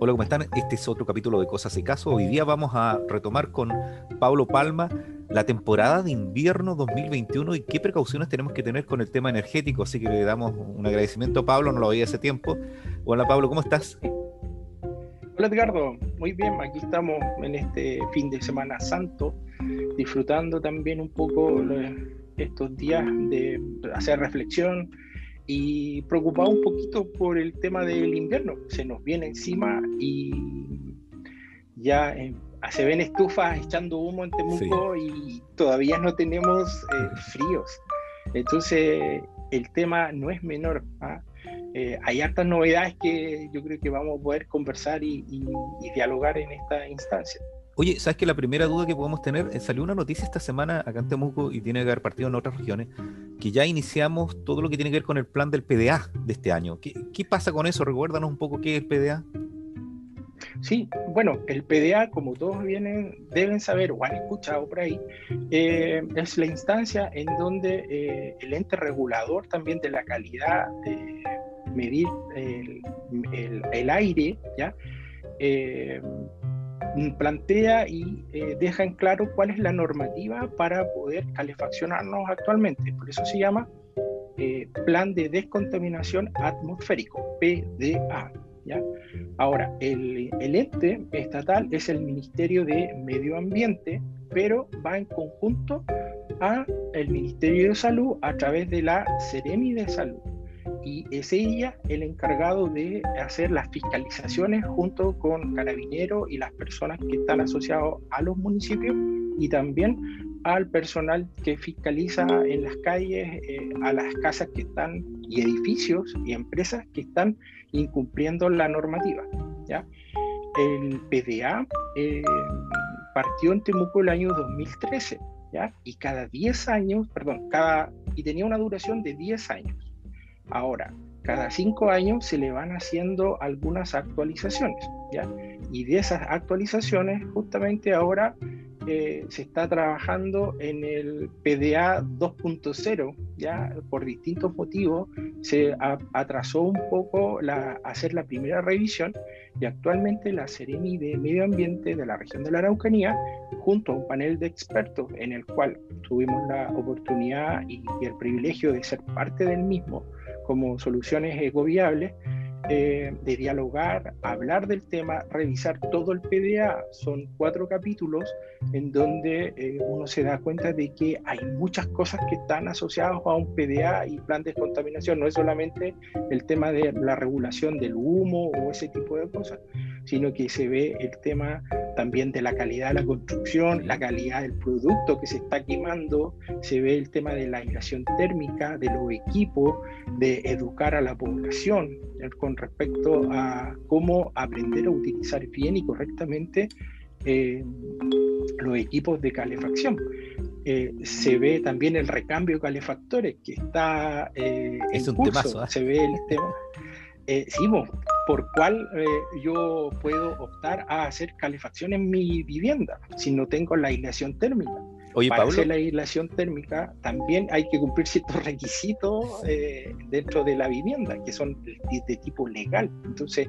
Hola, ¿cómo están? Este es otro capítulo de Cosas y Caso. Hoy día vamos a retomar con Pablo Palma la temporada de invierno 2021 y qué precauciones tenemos que tener con el tema energético. Así que le damos un agradecimiento a Pablo, no lo veía hace tiempo. Hola Pablo, ¿cómo estás? Hola Edgardo, muy bien, aquí estamos en este fin de Semana Santo, disfrutando también un poco estos días de hacer reflexión, y preocupado un poquito por el tema del invierno. Se nos viene encima y ya eh, se ven estufas echando humo en Temuco y todavía no tenemos eh, fríos. Entonces el tema no es menor. ¿ah? Eh, hay hartas novedades que yo creo que vamos a poder conversar y dialogar en esta instancia. Oye, ¿sabes que la primera duda que podemos tener? Eh, salió una noticia esta semana acá en Temuco y tiene que haber partido en otras regiones, que ya iniciamos todo lo que tiene que ver con el plan del PDA de este año. ¿Qué, pasa con eso? Recuérdanos un poco qué es el PDA. Sí, bueno, el PDA, como todos vienen, deben saber o han escuchado por ahí, eh, es la instancia en donde eh, el ente regulador también de la calidad de medir el, el aire, ¿ya? Plantea y eh, deja en claro cuál es la normativa para poder calefaccionarnos actualmente. Por eso se llama eh, Plan de Descontaminación Atmosférico, PDA. ¿ya? Ahora, el, el, ente estatal es el Ministerio de Medio Ambiente, pero va en conjunto a el Ministerio de Salud a través de la Seremi de Salud y es ella el encargado de hacer las fiscalizaciones junto con carabineros y las personas que están asociados a los municipios y también al personal que fiscaliza en las calles, eh, a las casas que están y edificios y empresas que están incumpliendo la normativa. ¿ya? El PDA eh, partió en Temuco el año 2013 ¿ya? y cada 10 años, perdón, cada, y tenía una duración de 10 años. Ahora, cada cinco años se le van haciendo algunas actualizaciones, ¿ya? Y de esas actualizaciones, justamente ahora eh, se está trabajando en el PDA 2.0, ya por distintos motivos se atrasó un poco la, hacer la primera revisión y actualmente la Seremi de Medio Ambiente de la región de la Araucanía, junto a un panel de expertos en el cual tuvimos la oportunidad y el privilegio de ser parte del mismo, como soluciones ecoviables, eh, de dialogar, hablar del tema, revisar todo el PDA. Son cuatro capítulos en donde eh, uno se da cuenta de que hay muchas cosas que están asociadas a un PDA y plan de descontaminación. No es solamente el tema de la regulación del humo o ese tipo de cosas, sino que se ve el tema también de la calidad de la construcción, la calidad del producto que se está quemando, se ve el tema de la aislación térmica, de los equipos, de educar a la población eh, con respecto a cómo aprender a utilizar bien y correctamente eh, los equipos de calefacción. Eh, se ve también el recambio de calefactores que está en un curso. Se ve el tema. Sí, por cuál eh, yo puedo optar a hacer calefacción en mi vivienda si no tengo la aislación térmica. Oye, Para hacer la aislación térmica también hay que cumplir ciertos requisitos eh, dentro de la vivienda que son de, tipo legal. Entonces,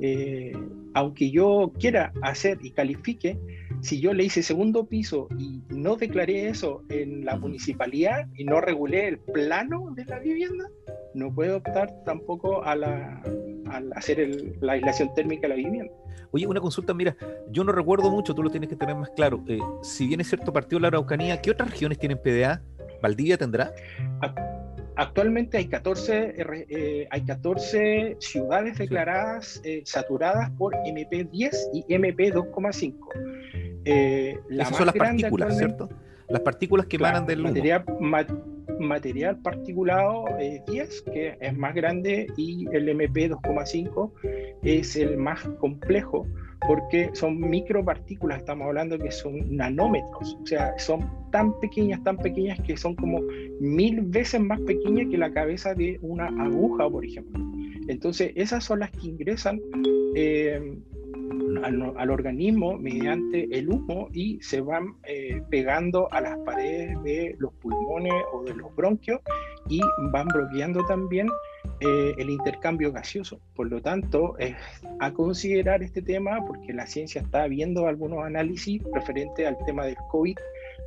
eh, aunque yo quiera hacer y califique, si yo le hice segundo piso y no declaré eso en la municipalidad y no regulé el plano de la vivienda, no puedo optar tampoco a la, al hacer la aislación térmica de la vivienda. Oye, una consulta, mira, yo no recuerdo mucho, tú lo tienes que tener más claro. Eh, si bien es cierto partido la Araucanía, ¿qué otras regiones tienen PDA? ¿Valdivia tendrá? Actualmente hay 14, eh, hay 14 ciudades declaradas eh, saturadas por MP10 y MP2,5. Esas son las partículas, ¿cierto? Las partículas que emanan del humo material particulado 10, que es más grande, y el MP 2,5 es el más complejo, porque son micropartículas, estamos hablando que son nanómetros, o sea, son tan pequeñas, tan pequeñas que son como mil veces más pequeñas que la cabeza de una aguja, por ejemplo. Entonces, esas son las que ingresan eh, al, organismo mediante el humo y se van eh, pegando a las paredes de los pulmones o de los bronquios y van bloqueando también eh, el intercambio gaseoso. Por lo tanto, es a considerar este tema porque la ciencia está viendo algunos análisis referentes al tema del COVID,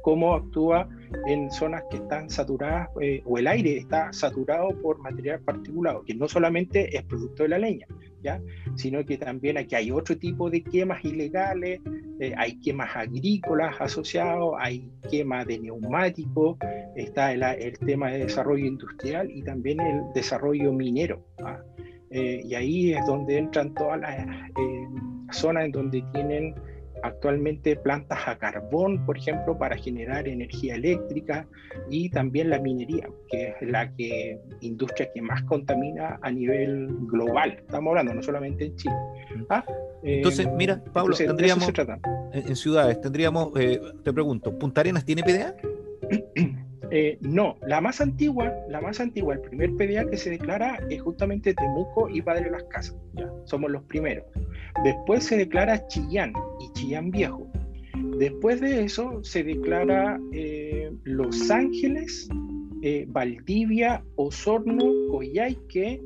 cómo actúa en zonas que están saturadas eh, o el aire está saturado por material particulado, que no solamente es producto de la leña, ¿ya? sino que también aquí hay otro tipo de quemas ilegales, eh, hay quemas agrícolas asociados, hay quema de neumáticos, está el, tema de desarrollo industrial y también el desarrollo minero. ¿ah? Eh, y ahí es donde entran todas las zonas en donde tienen actualmente plantas a carbón, por ejemplo, para generar energía eléctrica y también la minería, que es la que, industria que más contamina a nivel global. Estamos hablando no solamente en Chile. ¿Ah? Entonces, eh, mira, Pablo, tendríamos en, ciudades, tendríamos, eh, te pregunto, ¿Punta Arenas tiene PDA? Eh, no, la más antigua, la más antigua, el primer PDA que se declara es justamente Temuco y Padre Las Casas. Ya, somos los primeros. Después se declara Chillán y Chillán Viejo. Después de eso se declara eh, Los Ángeles, eh, Valdivia, Osorno, Coyhaique,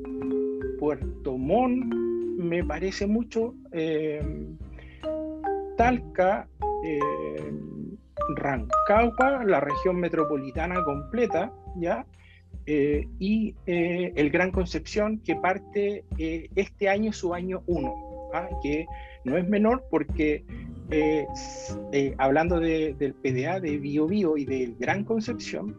Puerto Montt, me parece mucho, Talca, Rancagua, la región metropolitana completa, ¿ya? Eh, y eh, el Gran Concepción, que parte eh, este año, su año 1, ¿ah? que no es menor porque hablando del PDA de Bio, Bio y del Gran Concepción,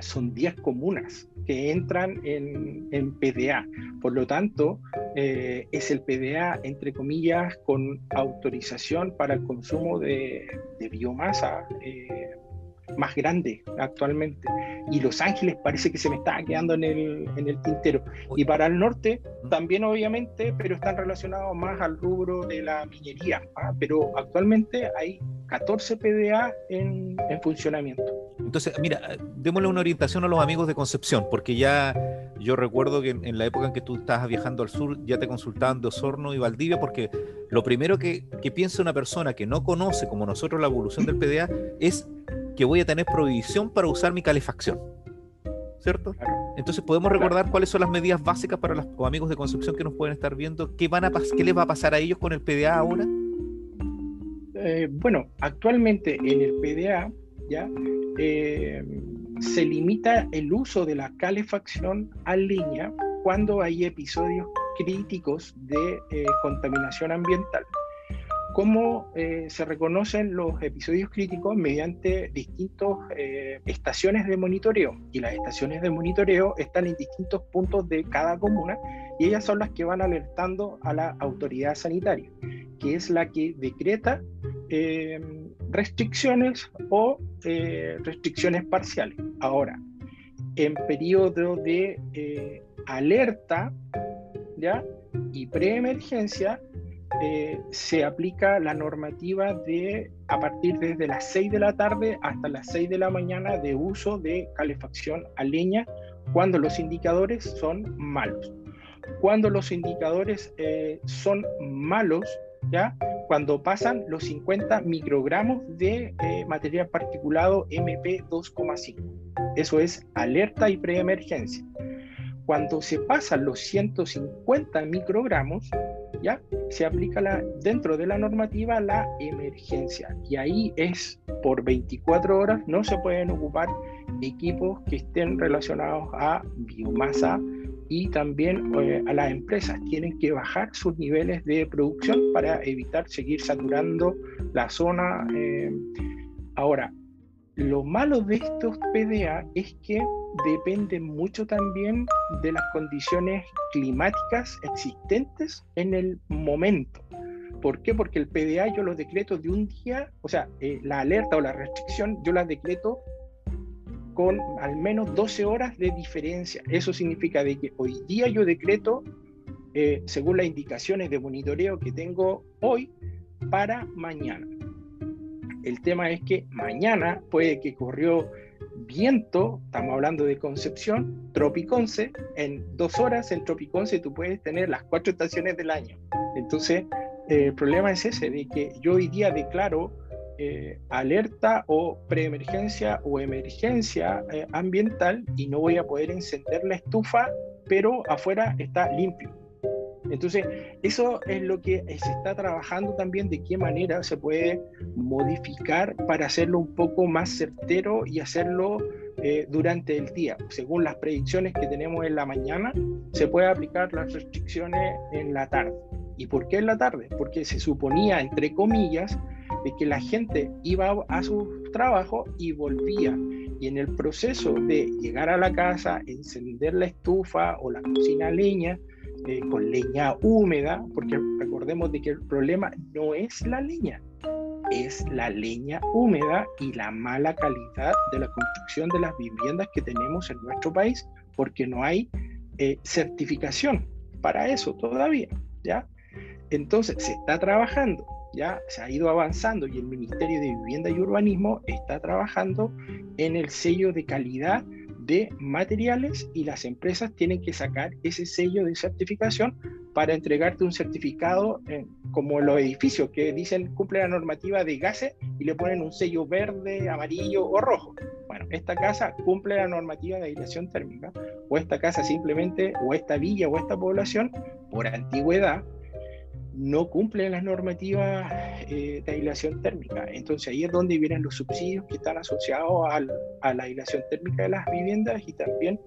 son 10 comunas que entran en, en PDA. Por lo tanto, eh, es el PDA, entre comillas, con autorización para el consumo de, biomasa eh, más grande actualmente. Y Los Ángeles parece que se me está quedando en el, en el tintero. Y para el norte también, obviamente, pero están relacionados más al rubro de la minería. ¿ah? Pero actualmente hay 14 PDA en, en funcionamiento. Entonces, mira, démosle una orientación a los amigos de Concepción, porque ya yo recuerdo que en, la época en que tú estabas viajando al sur, ya te consultaban de Osorno y Valdivia, porque lo primero que, piensa una persona que no conoce, como nosotros, la evolución del PDA, es que voy a tener prohibición para usar mi calefacción. ¿Cierto? Entonces, ¿podemos recordar cuáles son las medidas básicas para los amigos de Concepción que nos pueden estar viendo? ¿Qué, van a ¿Qué les va a pasar a ellos con el PDA ahora? Eh, bueno, actualmente en el PDA, ¿ya? Eh, se limita el uso de la calefacción a leña cuando hay episodios críticos de eh, contaminación ambiental. ¿Cómo eh, se reconocen los episodios críticos? Mediante distintas estaciones de monitoreo. Y las estaciones de monitoreo están en distintos puntos de cada comuna y ellas son las que van alertando a la autoridad sanitaria, que es la que decreta restricciones o eh, restricciones parciales. Ahora, en periodo de eh, alerta ¿ya? y preemergencia, eh, se aplica la normativa de a partir desde las 6 de la tarde hasta las 6 de la mañana de uso de calefacción a leña cuando los indicadores son malos. Cuando los indicadores son malos, ¿ya? cuando pasan los 50 microgramos de eh, material particulado MP2,5. Eso es alerta y preemergencia. Cuando se pasan los 150 microgramos, ya se aplica dentro de la normativa la emergencia. Y ahí es por 24 horas, no se pueden ocupar equipos que estén relacionados a biomasa y también eh, a las empresas tienen que bajar sus niveles de producción para evitar seguir saturando la zona. Eh. Ahora, lo malo de estos PDA es que dependen mucho también de las condiciones climáticas existentes en el momento. ¿Por qué? Porque el PDA yo lo decreto de un día, o sea, eh, la alerta o la restricción yo la decreto con al menos 12 horas de diferencia. Eso significa de que hoy día yo decreto, eh, según las indicaciones de monitoreo que tengo hoy, para mañana. El tema es que mañana puede que corrió viento, estamos hablando de Concepción, Tropiconce, en dos horas en Tropiconce tú puedes tener las cuatro estaciones del año. Entonces, el problema es ese, de que yo hoy día declaro eh, alerta o preemergencia o emergencia eh, ambiental y no voy a poder encender la estufa, pero afuera está limpio. Entonces, eso es lo que se está trabajando también, de qué manera se puede modificar para hacerlo un poco más certero y hacerlo eh, durante el día. Según las predicciones que tenemos en la mañana, se puede aplicar las restricciones en la tarde. ¿Y por qué en la tarde? Porque se suponía, entre comillas, de que la gente iba a su trabajo y volvía. Y en el proceso de llegar a la casa, encender la estufa o la cocina a leña, eh, con leña húmeda, porque recordemos de que el problema no es la leña, es la leña húmeda y la mala calidad de la construcción de las viviendas que tenemos en nuestro país, porque no hay eh, certificación para eso todavía, ¿ya? Entonces, se está trabajando, ya se ha ido avanzando y el Ministerio de Vivienda y Urbanismo está trabajando en el sello de calidad de materiales y las empresas tienen que sacar ese sello de certificación para entregarte un certificado como los edificios que dicen cumple la normativa de gases y le ponen un sello verde, amarillo o rojo. Bueno, esta casa cumple la normativa de aislación térmica o esta casa simplemente o esta villa o esta población por antigüedad no cumplen las normativas eh, de aislación térmica. Entonces ahí es donde vienen los subsidios que están asociados a la aislación térmica de las viviendas y también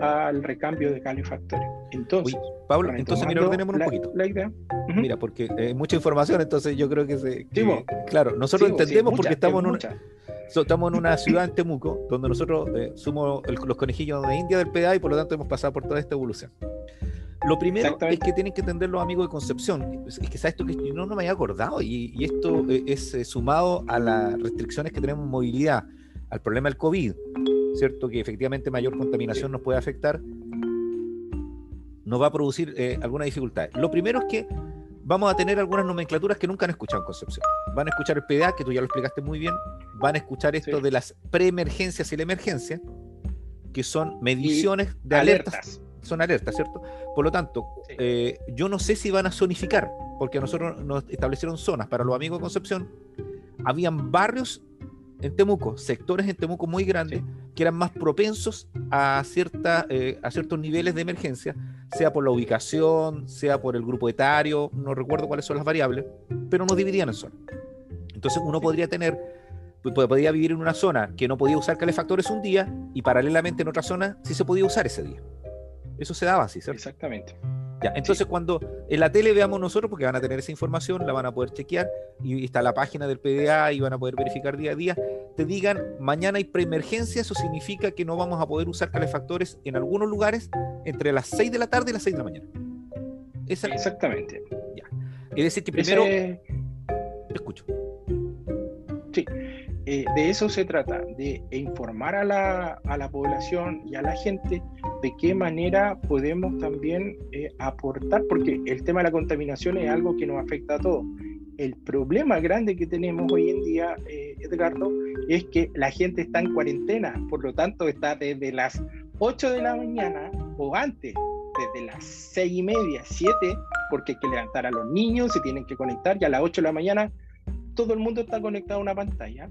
al recambio de calefactores. Entonces, Pablo, entonces mira, ordenemos un poquito. La idea. Mira, porque hay mucha información, entonces yo creo que se... claro, nosotros entendemos porque estamos en una... estamos en una ciudad en Temuco, donde nosotros eh, somos los conejillos de India del PDA y por lo tanto hemos pasado por toda esta evolución. Lo primero es que tienen que entender los amigos de Concepción. Es que sabes esto que yo no, no me había acordado y, esto eh, es eh, sumado a las restricciones que tenemos en movilidad, al problema del COVID, ¿cierto? Que efectivamente mayor contaminación nos puede afectar, nos va a producir eh, alguna dificultad. Lo primero es que vamos a tener algunas nomenclaturas que nunca han escuchado en Concepción. Van a escuchar el PDA, que tú ya lo explicaste muy bien, van a escuchar esto de las preemergencias y la emergencia, que son mediciones de alertas son alertas, ¿cierto? Por lo tanto, eh, yo no sé si van a zonificar, porque a nosotros nos establecieron zonas para los amigos de Concepción. Habían barrios en Temuco, sectores en Temuco muy grandes, que eran más propensos a, cierta, eh, a ciertos niveles de emergencia, sea por la ubicación, sea por el grupo etario, no recuerdo cuáles son las variables, pero nos dividían en zonas. Entonces uno podría tener, podría vivir en una zona que no podía usar calefactores un día y paralelamente en otra zona sí se podía usar ese día. Eso se daba así, ¿cierto? Exactamente. Ya, entonces cuando en la tele veamos nosotros, porque van a tener esa información, la van a poder chequear, y está la página del PDA y van a poder verificar día a día, te digan, mañana hay preemergencia, eso significa que no vamos a poder usar calefactores en algunos lugares entre las 6 de la tarde y las 6 de la mañana. Exactamente. Ya. Es decir, que primero... Te escucho. Sí. Eh, de eso se trata, de informar a la, a la, población y a la gente de qué manera podemos también eh, aportar, porque el tema de la contaminación es algo que nos afecta a todos. El problema grande que tenemos hoy en día, eh, Edgardo, es que la gente está en cuarentena, por lo tanto está desde las 8 de la mañana o antes, desde las 6 y media, 7, porque hay que levantar a los niños, se tienen que conectar, y a las 8 de la mañana todo el mundo está conectado a una pantalla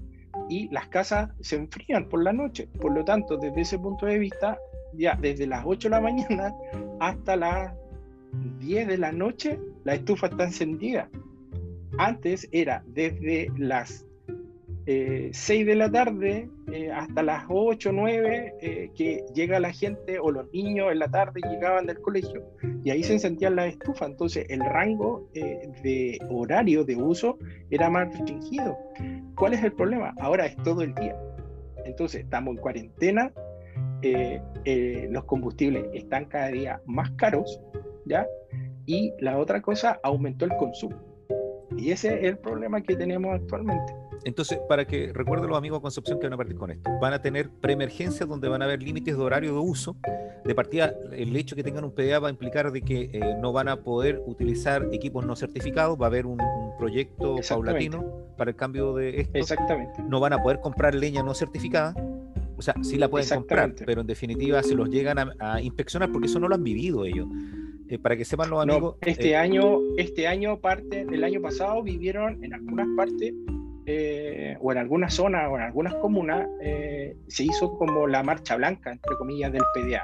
y las casas se enfrían por la noche. Por lo tanto, desde ese punto de vista, ya desde las 8 de la mañana hasta las 10 de la noche, la estufa está encendida. Antes era desde las 6 eh, de la tarde eh, hasta las 8, 9, eh, que llega la gente o los niños en la tarde llegaban del colegio y ahí se encendían las estufas. Entonces el rango de horario de uso era más restringido. ¿Cuál es el problema? Ahora es todo el día. Entonces estamos en cuarentena, los combustibles están cada día más caros, ¿ya? Y la otra cosa, aumentó el consumo. Y ese es el problema que tenemos actualmente. Entonces, para que recuerden los amigos de Concepción que van a partir con esto, van a tener preemergencias donde van a haber límites de horario de uso. De partida, el hecho que tengan un PDA va a implicar de que eh, no van a poder utilizar equipos no certificados, va a haber un, proyecto paulatino para el cambio de esto. Exactamente. No van a poder comprar leña no certificada. O sea, sí la pueden comprar, pero en definitiva se los llegan a, inspeccionar porque eso no lo han vivido ellos. Eh, para que sepan los amigos. este, eh, año, este año, parte del año pasado, vivieron en algunas partes eh, o en algunas zonas o en algunas comunas, eh, se hizo como la marcha blanca, entre comillas, del PDA,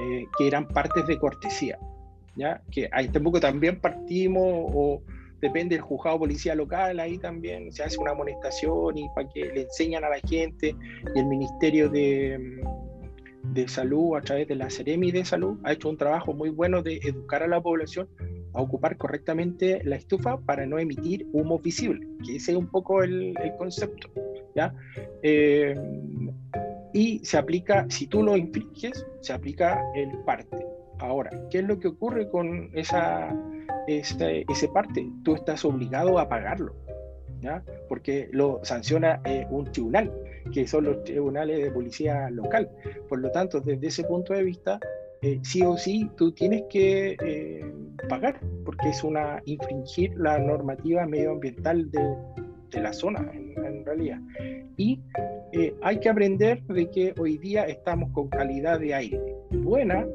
eh, que eran partes de cortesía. ¿ya? Que ahí tampoco también partimos, o depende del juzgado policía local, ahí también se hace una amonestación y para que le enseñan a la gente, y el Ministerio de, de Salud, a través de la Ceremi de Salud, ha hecho un trabajo muy bueno de educar a la población a ocupar correctamente la estufa para no emitir humo visible, que ese es un poco el, concepto. ¿ya? Eh, y se aplica, si tú lo infringes, se aplica el parte. Ahora, ¿qué es lo que ocurre con esa, ese, ese parte? Tú estás obligado a pagarlo, ¿ya? porque lo sanciona eh, un tribunal, que son los tribunales de policía local. Por lo tanto, desde ese punto de vista, eh, sí o sí tú tienes que eh, pagar, porque es una infringir la normativa medioambiental de, de la zona, en, realidad. Y eh, hay que aprender de que hoy día estamos con calidad de aire buena,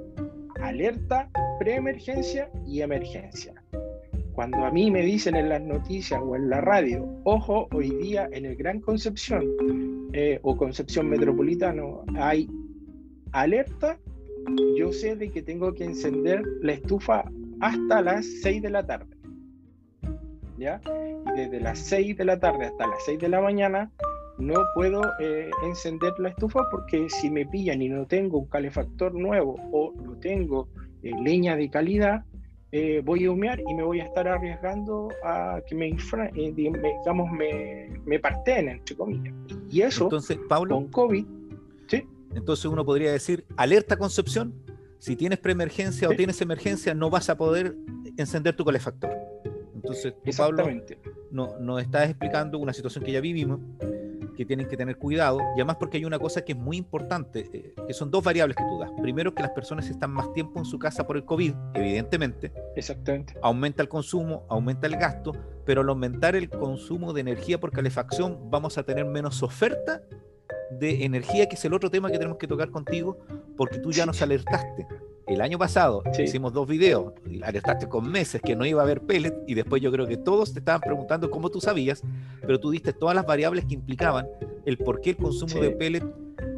alerta, preemergencia y emergencia. Cuando a mí me dicen en las noticias o en la radio, ojo, hoy día en el Gran Concepción o Concepción Metropolitano hay alerta yo sé de que tengo que encender la estufa hasta las 6 de la tarde. ¿Ya? Y desde las 6 de la tarde hasta las 6 de la mañana no puedo eh, encender la estufa porque si me pillan y no tengo un calefactor nuevo o no tengo eh, leña de calidad, eh, voy a humear y me voy a estar arriesgando a que me, digamos, me, me parten, entre comillas. Y eso, Entonces, Pablo, con COVID, entonces uno podría decir, alerta Concepción, si tienes preemergencia o tienes emergencia, no vas a poder encender tu calefactor. Entonces, tú, Pablo, no, nos estás explicando una situación que ya vivimos, que tienen que tener cuidado, y además porque hay una cosa que es muy importante, eh, que son dos variables que tú das. Primero, que las personas están más tiempo en su casa por el COVID, evidentemente. Exactamente. Aumenta el consumo, aumenta el gasto, pero al aumentar el consumo de energía por calefacción, vamos a tener menos oferta de energía, que es el otro tema que tenemos que tocar contigo, porque tú ya nos alertaste. El año pasado hicimos dos videos, alertaste con meses que no iba a haber pellet y después yo creo que todos te estaban preguntando cómo tú sabías, pero tú diste todas las variables que implicaban el por qué el consumo de pellet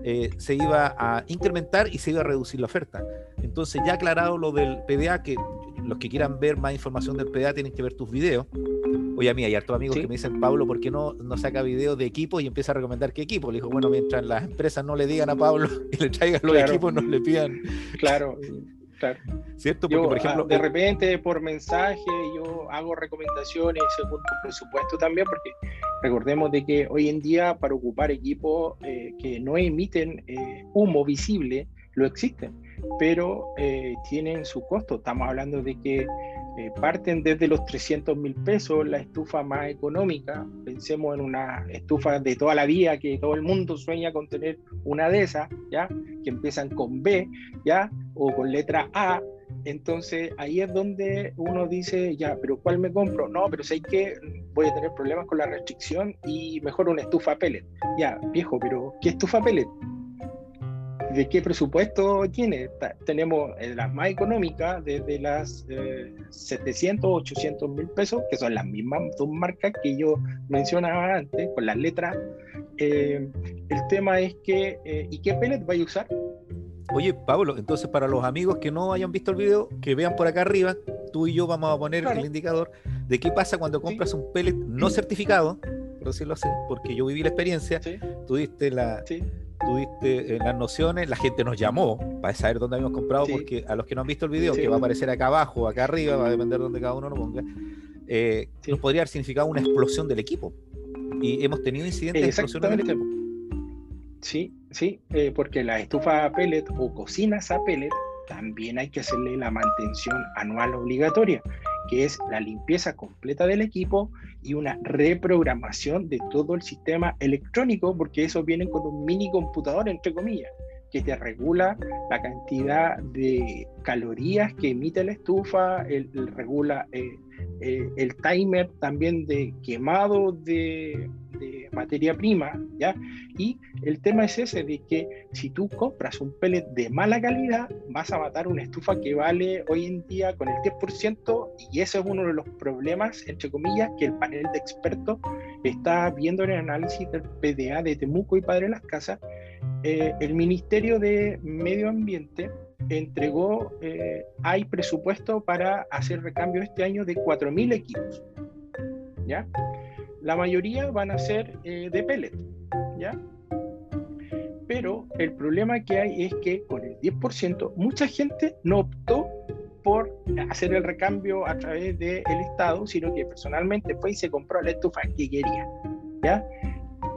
eh, se iba a incrementar y se iba a reducir la oferta. Entonces ya aclarado lo del PDA, que los que quieran ver más información del PDA tienen que ver tus videos. Oye, a mí hay hartos amigos que me dicen, Pablo, ¿por qué no, no saca videos de equipos y empieza a recomendar qué equipo? Le dijo, bueno, mientras las empresas no le digan a Pablo y le traigan los equipos, no le pidan. Claro, claro. ¿Cierto? Porque, por ejemplo. De repente, por mensaje, yo hago recomendaciones según tu presupuesto también, porque recordemos de que hoy en día, para ocupar equipos eh, que no emiten eh, humo visible, lo existen, pero eh, tienen su costo. Estamos hablando de que eh, parten desde los 300 mil pesos, la estufa más económica. Pensemos en una estufa de toda la vida que todo el mundo sueña con tener una de esas, ¿ya? Que empiezan con B, ¿ya? O con letra A. Entonces ahí es donde uno dice, ya, pero ¿cuál me compro? No, pero sé que voy a tener problemas con la restricción y mejor una estufa pellet. Ya, viejo, pero ¿qué estufa pellet? ¿De qué presupuesto tiene? tenemos eh, las más económicas, desde las 700, 800 mil pesos, que son las mismas dos marcas que yo mencionaba antes, con las letras. Eh, el tema es que, eh, ¿y qué pellet va a usar? Oye, Pablo, entonces para los amigos que no hayan visto el video, que vean por acá arriba, tú y yo vamos a poner el indicador de qué pasa cuando compras un pellet no certificado, por decirlo así, porque yo viví la experiencia, tú diste la, tuviste eh, las nociones, la gente nos llamó para saber dónde habíamos comprado, porque a los que no han visto el video, que va a aparecer acá abajo, acá arriba, va a depender de dónde cada uno lo ponga, eh, nos podría haber significado una explosión del equipo. Y hemos tenido incidentes de explosiones del equipo. Sí, sí, eh, porque la estufa a pellet o cocinas a pellet también hay que hacerle la mantención anual obligatoria que es la limpieza completa del equipo y una reprogramación de todo el sistema electrónico, porque eso viene con un mini computador, entre comillas, que te regula la cantidad de calorías que emite la estufa, el, regula eh, eh, el timer también de quemado de, materia prima, ¿ya? Y el tema es ese, de que si tú compras un pellet de mala calidad, vas a matar una estufa que vale hoy en día con el 10%, y ese es uno de los problemas, entre comillas, que el panel de expertos está viendo el análisis del PDA de Temuco y Padre Las Casas, eh, el Ministerio de Medio Ambiente entregó, eh, hay presupuesto para hacer recambio este año de 4.000 equipos. ¿ya? La mayoría van a ser eh, de pellet. ¿ya? Pero el problema que hay es que con el 10% mucha gente no optó por hacer el recambio a través del Estado, sino que personalmente fue y se compró la estufa que quería. ¿ya?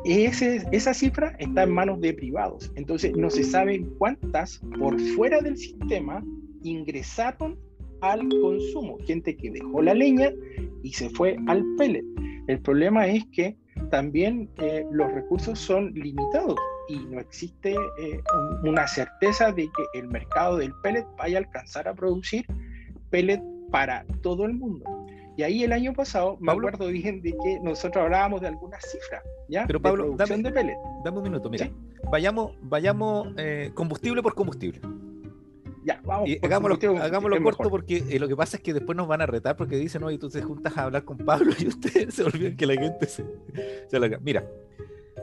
Ese, esa cifra está en manos de privados. Entonces no se sabe cuántas por fuera del sistema ingresaron al consumo. Gente que dejó la leña y se fue al pellet. El problema es que también eh, los recursos son limitados y no existe eh, una certeza de que el mercado del pellet vaya a alcanzar a producir pellet para todo el mundo. Y ahí el año pasado me acuerdo bien de que nosotros hablábamos de algunas cifras, ¿ya? Pero Pablo, dame, de dame un minuto, mira. Vayamos, vayamos eh, combustible por combustible. Ya, vamos. Y hagámoslo, corto porque eh, lo que pasa es que después nos van a retar porque dicen, no, y tú te juntas a hablar con Pablo y ustedes se olvidan que la gente se, se la... Mira,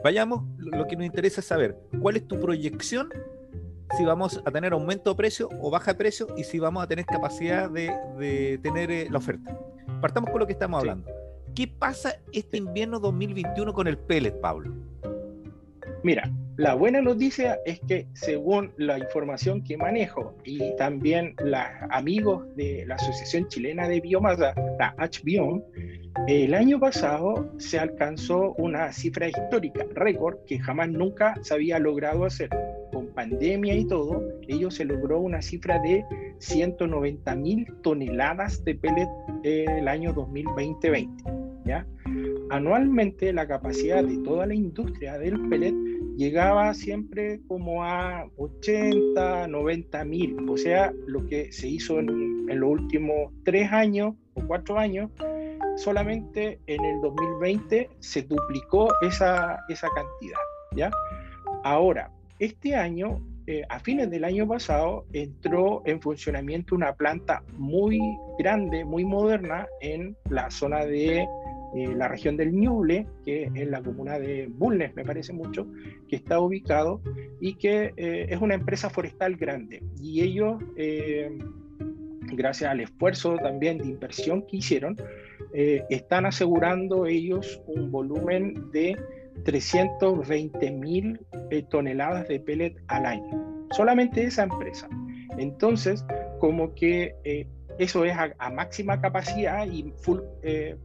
Vayamos, lo que nos interesa es saber cuál es tu proyección, si vamos a tener aumento de precio o baja de precio y si vamos a tener capacidad de, tener eh, la oferta. Partamos con lo que estamos hablando. ¿Qué pasa este invierno 2021 con el pellet, Pablo? Mira, la buena noticia es que según la información que manejo y también los amigos de la Asociación Chilena de Biomasa, la HBIOM, el año pasado se alcanzó una cifra histórica, récord, que jamás nunca se había logrado hacer. Con pandemia y todo, ellos se logró una cifra de 190 mil toneladas de pellet el año 2020. ¿ya? Anualmente la capacidad de toda la industria del pellet llegaba siempre como a 80, 90 mil. O sea, lo que se hizo en, en los últimos tres años o cuatro años solamente en el 2020 se duplicó esa, esa cantidad. ¿ya? Ahora, este año, eh, a fines del año pasado, entró en funcionamiento una planta muy grande, muy moderna en la zona de eh, la región del Ñuble, que es la comuna de Bulnes, me parece mucho, que está ubicado y que eh, es una empresa forestal grande. Y ellos, gracias al esfuerzo también de inversión que hicieron, eh, están asegurando ellos un volumen de 320 mil eh, toneladas de pellet al año. Solamente esa empresa. Entonces, como que eh, eso es a, máxima capacidad y full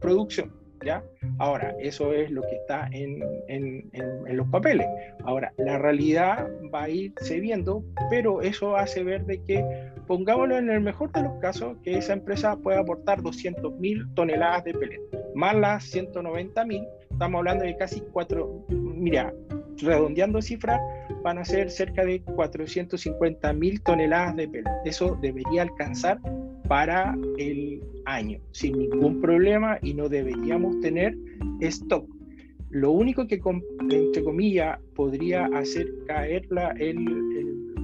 producción. ¿Ya? Ahora, eso es lo que está en, en, en, los papeles. Ahora, la realidad va a irse viendo, pero eso hace ver de que pongámoslo en el mejor de los casos, que esa empresa puede aportar 200.000 toneladas de pellet, más las 190.000, estamos hablando de casi 4, mira, redondeando cifras, van a ser cerca de 450.000 toneladas de pellet. Eso debería alcanzar para el año, sin ningún problema, y no deberíamos tener stock. Lo único que, entre comillas, podría hacer caer el,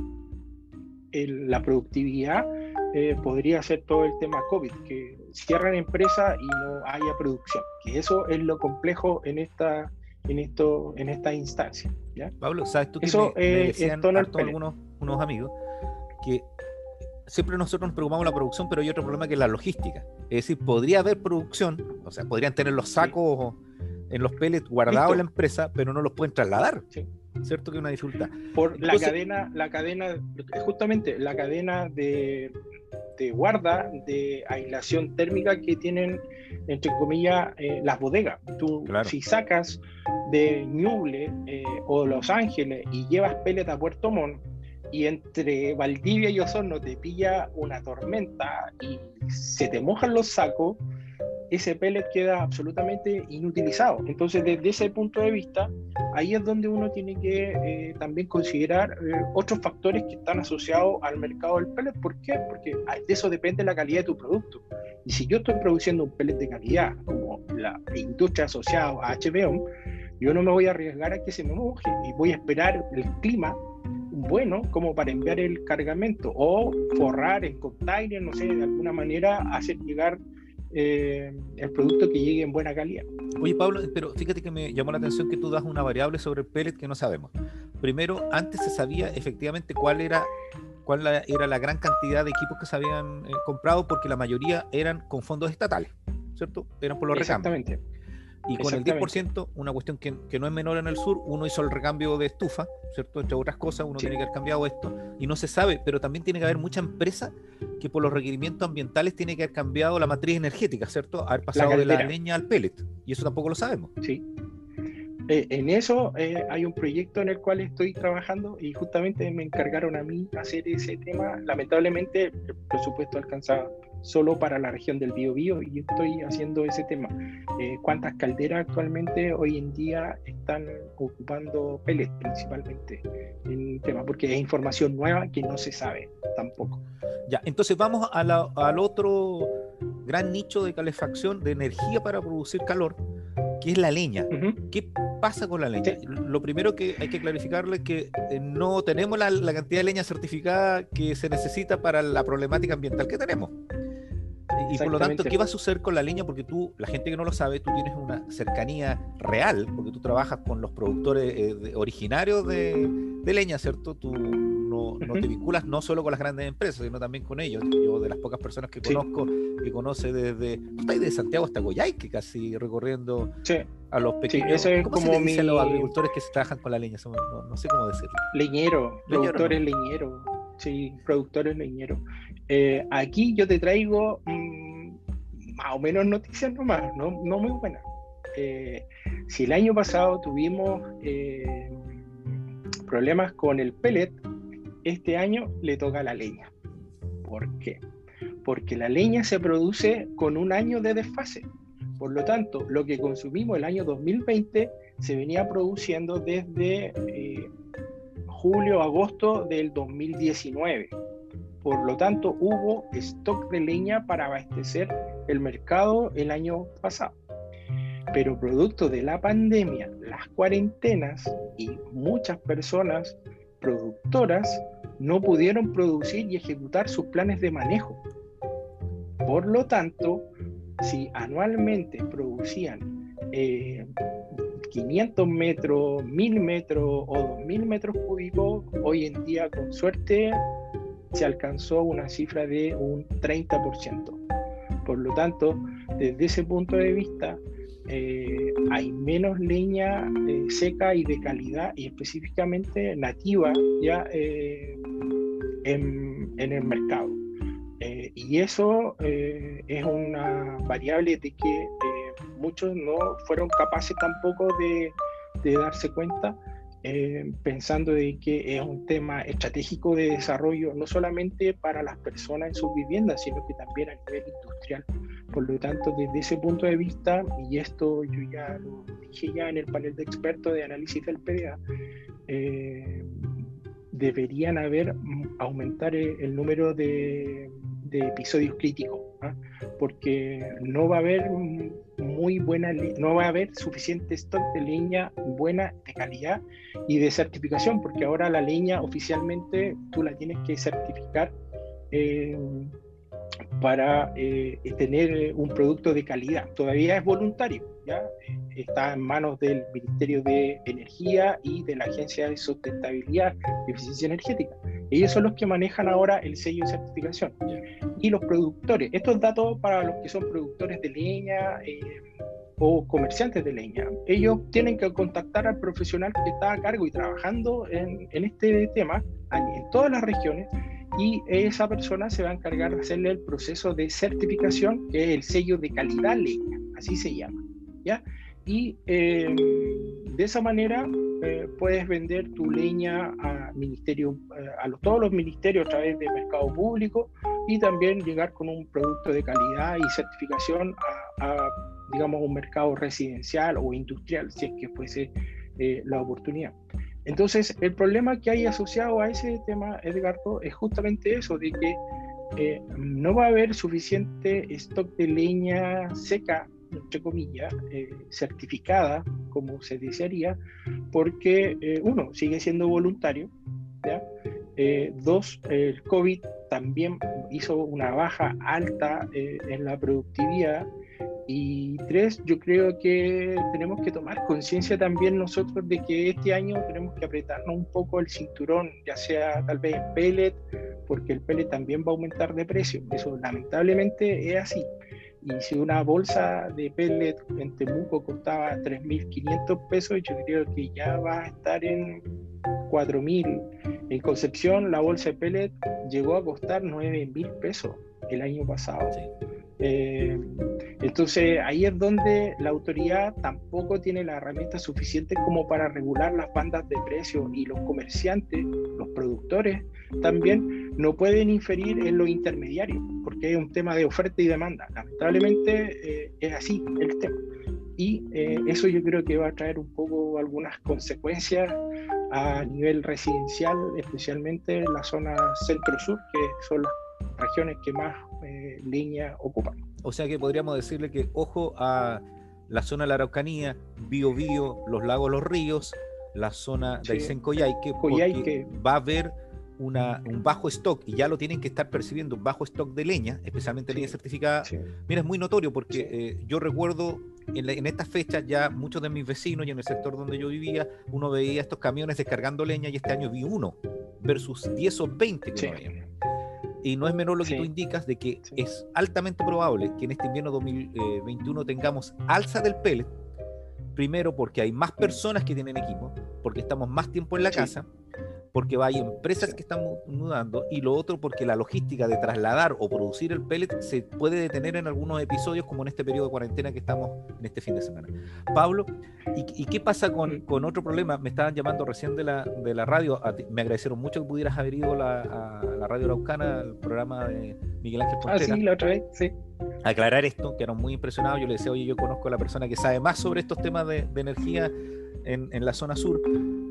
la productividad eh, podría ser todo el tema COVID, que cierran empresas y no haya producción, que eso es lo complejo en esta, en esto, en esta instancia. ¿ya? Pablo, ¿sabes tú que eso, me, me decían algunos unos amigos que siempre nosotros nos preocupamos de la producción, pero hay otro problema que es la logística. Es decir, podría haber producción, o sea, podrían tener los sacos en los pellets guardados en la empresa, pero no los pueden trasladar. Sí. ¿Cierto? Que una dificultad. Por la cadena, la cadena, justamente la cadena de, de, guarda, de aislación térmica que tienen, entre comillas, eh, las bodegas. Tú, si sacas de Ñuble eh, o Los Ángeles y llevas pellet a Puerto Montt, y entre Valdivia y Osorno te pilla una tormenta y se te mojan los sacos, ese pellet queda absolutamente inutilizado. Entonces, desde ese punto de vista, ahí es donde uno tiene que eh, también considerar eh, otros factores que están asociados al mercado del pellet. ¿Por qué? Porque de eso depende la calidad de tu producto. Y si yo estoy produciendo un pellet de calidad, como la industria asociada a HBO, yo no me voy a arriesgar a que se me moje y voy a esperar el clima bueno como para enviar el cargamento o forrar en container, no sé, de alguna manera hacer llegar eh, el producto que llegue en buena calidad. Oye, Pablo, pero fíjate que me llamó la atención que tú das una variable sobre el pellet que no sabemos. Primero, antes se sabía efectivamente cuál era cuál era la gran cantidad de equipos que se habían eh, comprado, porque la mayoría eran con fondos estatales, ¿cierto? Eran por los Exactamente. Y con el 10%, una cuestión que, que, no es menor en el sur, uno hizo el recambio de estufa, ¿cierto? Entre otras cosas, uno tiene que haber cambiado esto, y no se sabe, pero también tiene que haber mucha empresa que por los requerimientos ambientales tiene que haber cambiado la matriz energética, ¿cierto? Haber pasado de la leña al pellet, y eso tampoco lo sabemos. Sí, eh, en eso eh, hay un proyecto en el cual estoy trabajando y justamente me encargaron a mí hacer ese tema. Lamentablemente el presupuesto alcanza solo para la región del Biobío y estoy haciendo ese tema. Eh, ¿Cuántas calderas actualmente hoy en día están ocupando pellets principalmente en el tema? Porque es información nueva que no se sabe tampoco. Ya, entonces vamos al otro gran nicho de calefacción de energía para producir calor, que es la leña. ¿Qué pasa con la leña? Lo primero que hay que clarificarle es que eh, no tenemos la, cantidad de leña certificada que se necesita para la problemática ambiental que tenemos. Y por lo tanto, ¿qué va a suceder con la leña? Porque tú, la gente que no lo sabe, tú tienes una cercanía real, porque tú trabajas con los productores eh, originarios de, leña, ¿cierto? Tú no, te vinculas no solo con las grandes empresas, sino también con ellos. Yo, de las pocas personas que conozco, que conoce desde. Tú estás de Santiago hasta Goyaique, casi recorriendo a los pequeños. Sí, es como se los agricultores que se trabajan con la leña? No, sé cómo decirlo. Leñero, productores leñeros. Sí, productores leñeros. Eh, aquí yo te traigo mm, más o menos noticias nomás, no, no muy buenas. Eh, si el año pasado tuvimos eh, problemas con el pellet, este año le toca la leña. ¿Por qué? Porque la leña se produce con un año de desfase. Por lo tanto, lo que consumimos el año 2020 se venía produciendo desde julio, agosto del 2019. Por lo tanto, hubo stock de leña para abastecer el mercado el año pasado. Pero producto de la pandemia, las cuarentenas y muchas personas productoras no pudieron producir y ejecutar sus planes de manejo. Por lo tanto, si anualmente producían 500 eh, metros, 1000 metros o 2000 metros cúbicos, hoy en día con suerte se alcanzó una cifra de un 30%. Por lo tanto, desde ese punto de vista, eh, hay menos leña eh, seca y de calidad y específicamente nativa ya eh, en, el mercado. y eso es una variable de que muchos no fueron capaces tampoco de, de darse cuenta eh, pensando de que es un tema estratégico de desarrollo, no solamente para las personas en sus viviendas, sino que también a nivel industrial. Por lo tanto, desde ese punto de vista, y esto yo ya lo dije ya en el panel de expertos de análisis del PDA, eh, deberían haber aumentar el número de, episodios críticos, ¿ah? porque no va a haber muy buena, no va a haber suficiente stock de leña buena, de calidad y de certificación, porque ahora la leña oficialmente tú la tienes que certificar eh, para eh, tener un producto de calidad. Todavía es voluntario, ¿ya? está en manos del Ministerio de Energía y de la Agencia de Sustentabilidad y Eficiencia Energética. Ellos son los que manejan ahora el sello de certificación. Y los productores, estos datos para los que son productores de leña eh, o comerciantes de leña, ellos tienen que contactar al profesional que está a cargo y trabajando en, en este tema en todas las regiones y esa persona se va a encargar de hacerle el proceso de certificación, que es el sello de calidad leña, así se llama. ¿ya? Y eh, de esa manera eh, puedes vender tu leña a, ministerio, eh, a todos los ministerios a través de mercado público y también llegar con un producto de calidad y certificación a, digamos, un mercado residencial o industrial, si es que fuese la oportunidad. Entonces, el problema que hay asociado a ese tema, Edgardo, es justamente eso, de que no va a haber suficiente stock de leña seca entre comillas, eh, certificada, como se desearía, porque eh, uno, sigue siendo voluntario, eh, dos, el COVID también hizo una baja alta en la productividad Y tres, yo creo que tenemos que tomar conciencia también nosotros de que este año tenemos que apretarnos un poco el cinturón, ya sea tal vez en pellet, porque el pellet también va a aumentar de precio. Eso lamentablemente es así. Y si una bolsa de pellet en Temuco costaba 3.500 pesos, yo creo que ya va a estar en 4.000. En Concepción, la bolsa de pellet llegó a costar 9.000 pesos el año pasado. Eh, entonces ahí es donde la autoridad tampoco tiene la herramienta suficiente como para regular las bandas de precios y los comerciantes, los productores también no pueden inferir en lo intermediario, porque es un tema de oferta y demanda. Lamentablemente eh, es así el tema. Y eh, eso yo creo que va a traer un poco algunas consecuencias a nivel residencial, especialmente en la zona centro-sur, que son las regiones que más eh, línea ocupan. O sea que podríamos decirle que ojo a la zona de la Araucanía, Bío Bío, los lagos, los ríos, la zona de Aysén Coyhaique, porque va a haber una, un bajo stock, y ya lo tienen que estar percibiendo, un bajo stock de leña, especialmente leña certificada. Mira, es muy notorio porque eh, yo recuerdo en, en estas fechas ya muchos de mis vecinos y en el sector donde yo vivía, uno veía estos camiones descargando leña y este año vi uno versus 10 o 20 que no había. Y no es menor lo que tú indicas de que es altamente probable que en este invierno 2021 tengamos alza del pellet. Primero porque hay más personas que tienen equipo, porque estamos más tiempo en la casa porque hay empresas que están mudando y lo otro porque la logística de trasladar o producir el pellet se puede detener en algunos episodios como en este periodo de cuarentena que estamos en este fin de semana. Pablo, ¿y, qué pasa con, con, otro problema? Me estaban llamando recién de la, de la radio, me agradecieron mucho que pudieras haber ido la, a la radio Araucana, al programa de Miguel Ángel Pontera. Ah, sí, la otra vez, sí. Aclarar esto, que eran muy impresionados. Yo le decía, oye, yo conozco a la persona que sabe más sobre estos temas de, de energía en, en, la zona sur.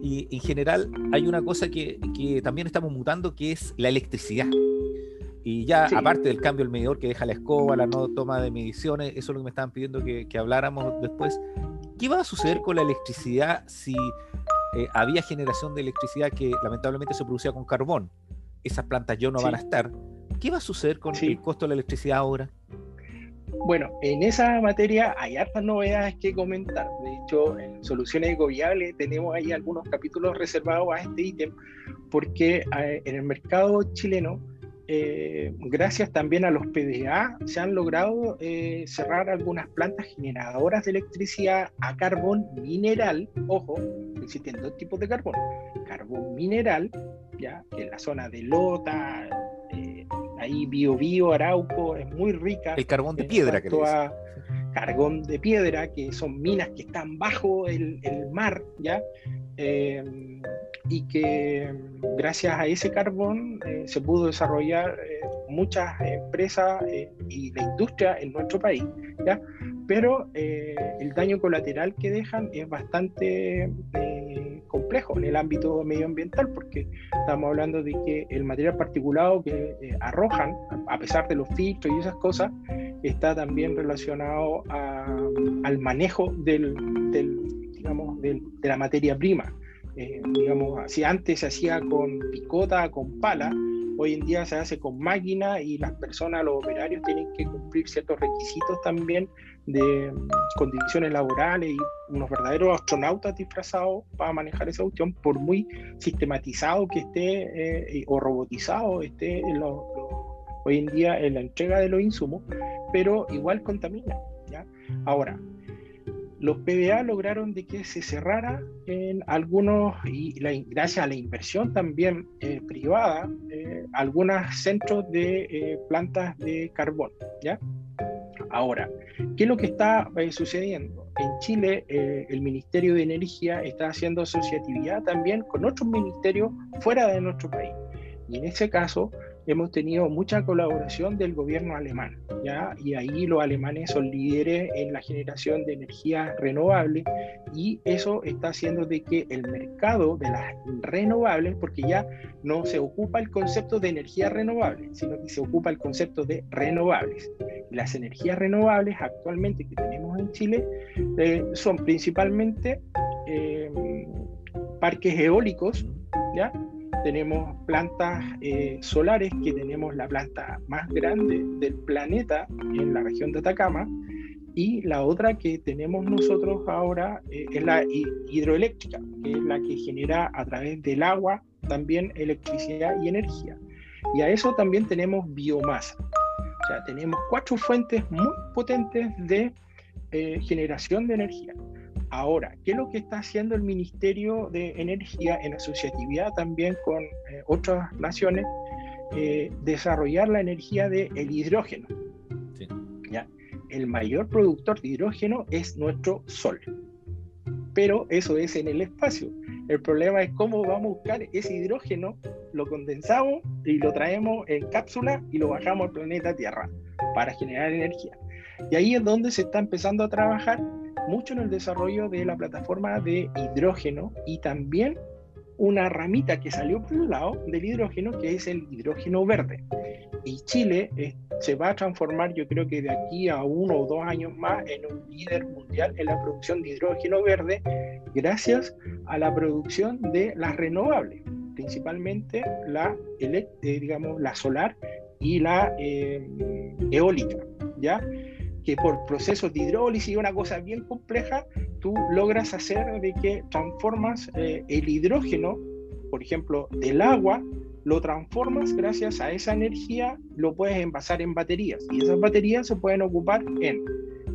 Y en general hay una cosa que, que, también estamos mutando, que es la electricidad. Y ya, aparte del cambio del medidor que deja la escoba, la no toma de mediciones, eso es lo que me estaban pidiendo que, que habláramos después. ¿Qué va a suceder con la electricidad si eh, había generación de electricidad que lamentablemente se producía con carbón? Esas plantas ya no van a estar. ¿Qué va a suceder con el costo de la electricidad ahora? Bueno, en esa materia hay hartas novedades que comentar. De hecho, en Soluciones Ecoviables tenemos ahí algunos capítulos reservados a este ítem, porque eh, en el mercado chileno, eh, gracias también a los PDA, se han logrado eh, cerrar algunas plantas generadoras de electricidad a carbón mineral. Ojo, existen dos tipos de carbón. Carbón mineral, ya, que en la zona de Lota, ahí Bio Bio, Arauco, es muy rica. El carbón de piedra que le Carbón de piedra, que son minas que están bajo el, mar, ¿ya? Eh, y que gracias a ese carbón eh, se pudo desarrollar eh, muchas empresas y la industria en nuestro país, ¿ya? Pero el daño colateral que dejan es bastante complejo en el ámbito medioambiental, porque estamos hablando de que el material particulado que eh, arrojan, a pesar de los filtros y esas cosas, está también relacionado al manejo del, digamos, de la materia prima. Eh, digamos, si antes se hacía con picota, con pala, hoy en día se hace con máquina y las personas, los operarios tienen que cumplir ciertos requisitos también de mm, condiciones laborales y unos verdaderos astronautas disfrazados para manejar esa cuestión, por muy sistematizado que esté eh, o robotizado esté hoy en día en la entrega de los insumos, pero igual contamina. Ahora, los PBA lograron de que se cerrara en algunos, y gracias a la inversión también eh, privada, eh, algunos centros de plantas de carbón. ¿ya? Ahora, ¿qué es lo que está eh, sucediendo? En Chile, eh, el Ministerio de Energía está haciendo asociatividad también con otros ministerios fuera de nuestro país. Y en ese caso, hemos tenido mucha colaboración del gobierno alemán, ¿ya? Y ahí los alemanes son líderes en la generación de energía renovable y eso está haciendo de que el mercado de las renovables, porque ya no se ocupa el concepto de energía renovable, sino que se ocupa el concepto de renovables. Las energías renovables actualmente que tenemos en Chile eh, son principalmente eh, parques eólicos, ¿ya? Tenemos plantas eh, solares, que tenemos la planta más grande del planeta en la región de Atacama, Y la otra que tenemos nosotros ahora eh, es la hidroeléctrica, que es la que genera a través del agua también electricidad y energía. Y a eso también tenemos biomasa. O sea, tenemos cuatro fuentes muy potentes de eh, generación de energía. Ahora, ¿qué es lo que está haciendo el Ministerio de Energía en asociatividad también con eh, otras naciones? desarrollar la energía del hidrógeno. ¿ya? el mayor productor de hidrógeno es nuestro Sol. Pero eso es en el espacio. El problema es cómo vamos a buscar ese hidrógeno, lo condensamos y lo traemos en cápsula y lo bajamos al planeta Tierra para generar energía. Y ahí es donde se está empezando a trabajar mucho en el desarrollo de la plataforma de hidrógeno y también una ramita que salió por un lado del hidrógeno, que es el hidrógeno verde. Y Chile eh, se va a transformar, yo creo que de aquí a uno o dos años más, en un líder mundial en la producción de hidrógeno verde, gracias a la producción de las renovables, principalmente la, eh, digamos, la solar y la eh, eólica, ¿ya? Que por procesos de hidrólisis y una cosa bien compleja, tú logras hacer de que transformas eh, el hidrógeno, por ejemplo, del agua, lo transformas gracias a esa energía, lo puedes envasar en baterías. Y esas baterías se pueden ocupar en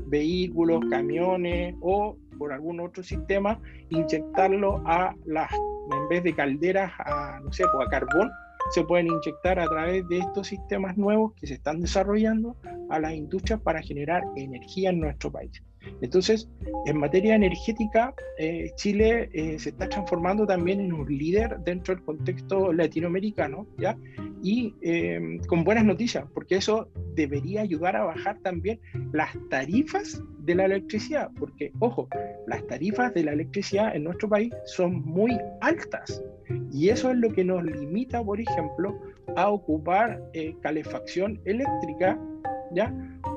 vehículos, camiones o por algún otro sistema, inyectarlo a las, en vez de calderas, a, no sé, pues a carbón, se pueden inyectar a través de estos sistemas nuevos que se están desarrollando a las industrias para generar energía en nuestro país. Entonces, en materia energética, eh, Chile eh, se está transformando también en un líder dentro del contexto latinoamericano, ¿ya? Y eh, con buenas noticias, porque eso debería ayudar a bajar también las tarifas de la electricidad, porque, ojo, las tarifas de la electricidad en nuestro país son muy altas. Y eso es lo que nos limita, por ejemplo, a ocupar calefacción eléctrica, ¿ya?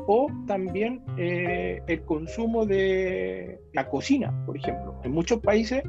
O también eh, el consumo de la cocina, por ejemplo. En muchos países,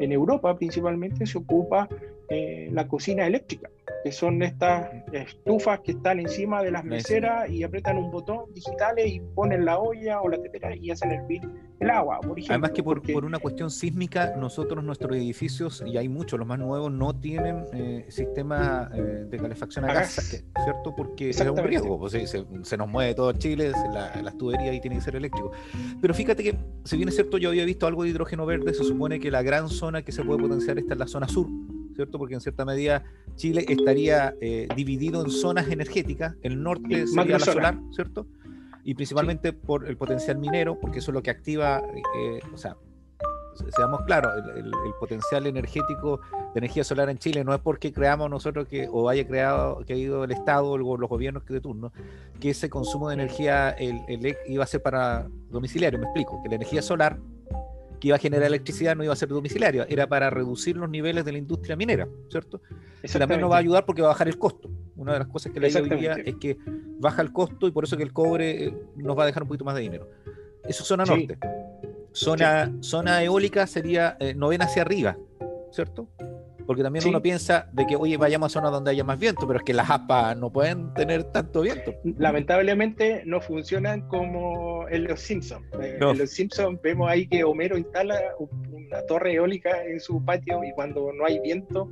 en Europa principalmente, se ocupa eh, la cocina eléctrica, que son estas estufas que están encima de las meseras y apretan un botón digitales y ponen la olla o la tetera y hacen hervir el agua, por ejemplo. Además que por, por, una cuestión sísmica, nosotros, nuestros edificios, y hay muchos, los más nuevos, no tienen eh, sistema eh, de calefacción a, gas, ¿cierto? Porque es un riesgo, pues, se, se, nos mueve todo Chile, la, las tuberías ahí tienen que ser eléctricos. Pero fíjate que, si bien es cierto, yo había visto algo de hidrógeno verde, se supone que la gran zona que se puede potenciar está en la zona sur, ¿cierto? Porque en cierta medida Chile estaría eh, dividido en zonas energéticas, el norte sería la solar, ¿cierto? Y principalmente por el potencial minero, porque eso es lo que activa, eh, o sea, seamos claros, el, potencial energético de energía solar en Chile no es porque creamos nosotros que, o haya creado, que ha ido el Estado o los gobiernos de turno, que ese consumo de energía el, el, iba a ser para domiciliario, me explico, que la energía solar que iba a generar electricidad no iba a ser domiciliaria, era para reducir los niveles de la industria minera, ¿cierto? Eso también nos va a ayudar porque va a bajar el costo. Una de las cosas que le digo hoy día es que baja el costo y por eso que el cobre eh, nos va a dejar un poquito más de dinero. Eso es zona norte. Zona, zona eólica sería, eh, no ven hacia arriba, ¿cierto? Porque también uno piensa de que, oye, vayamos a zonas donde haya más viento, pero es que las aspas no pueden tener tanto viento. Lamentablemente no funcionan como en Los Simpsons. Eh, en Los Simpsons vemos ahí que Homero instala una torre eólica en su patio y cuando no hay viento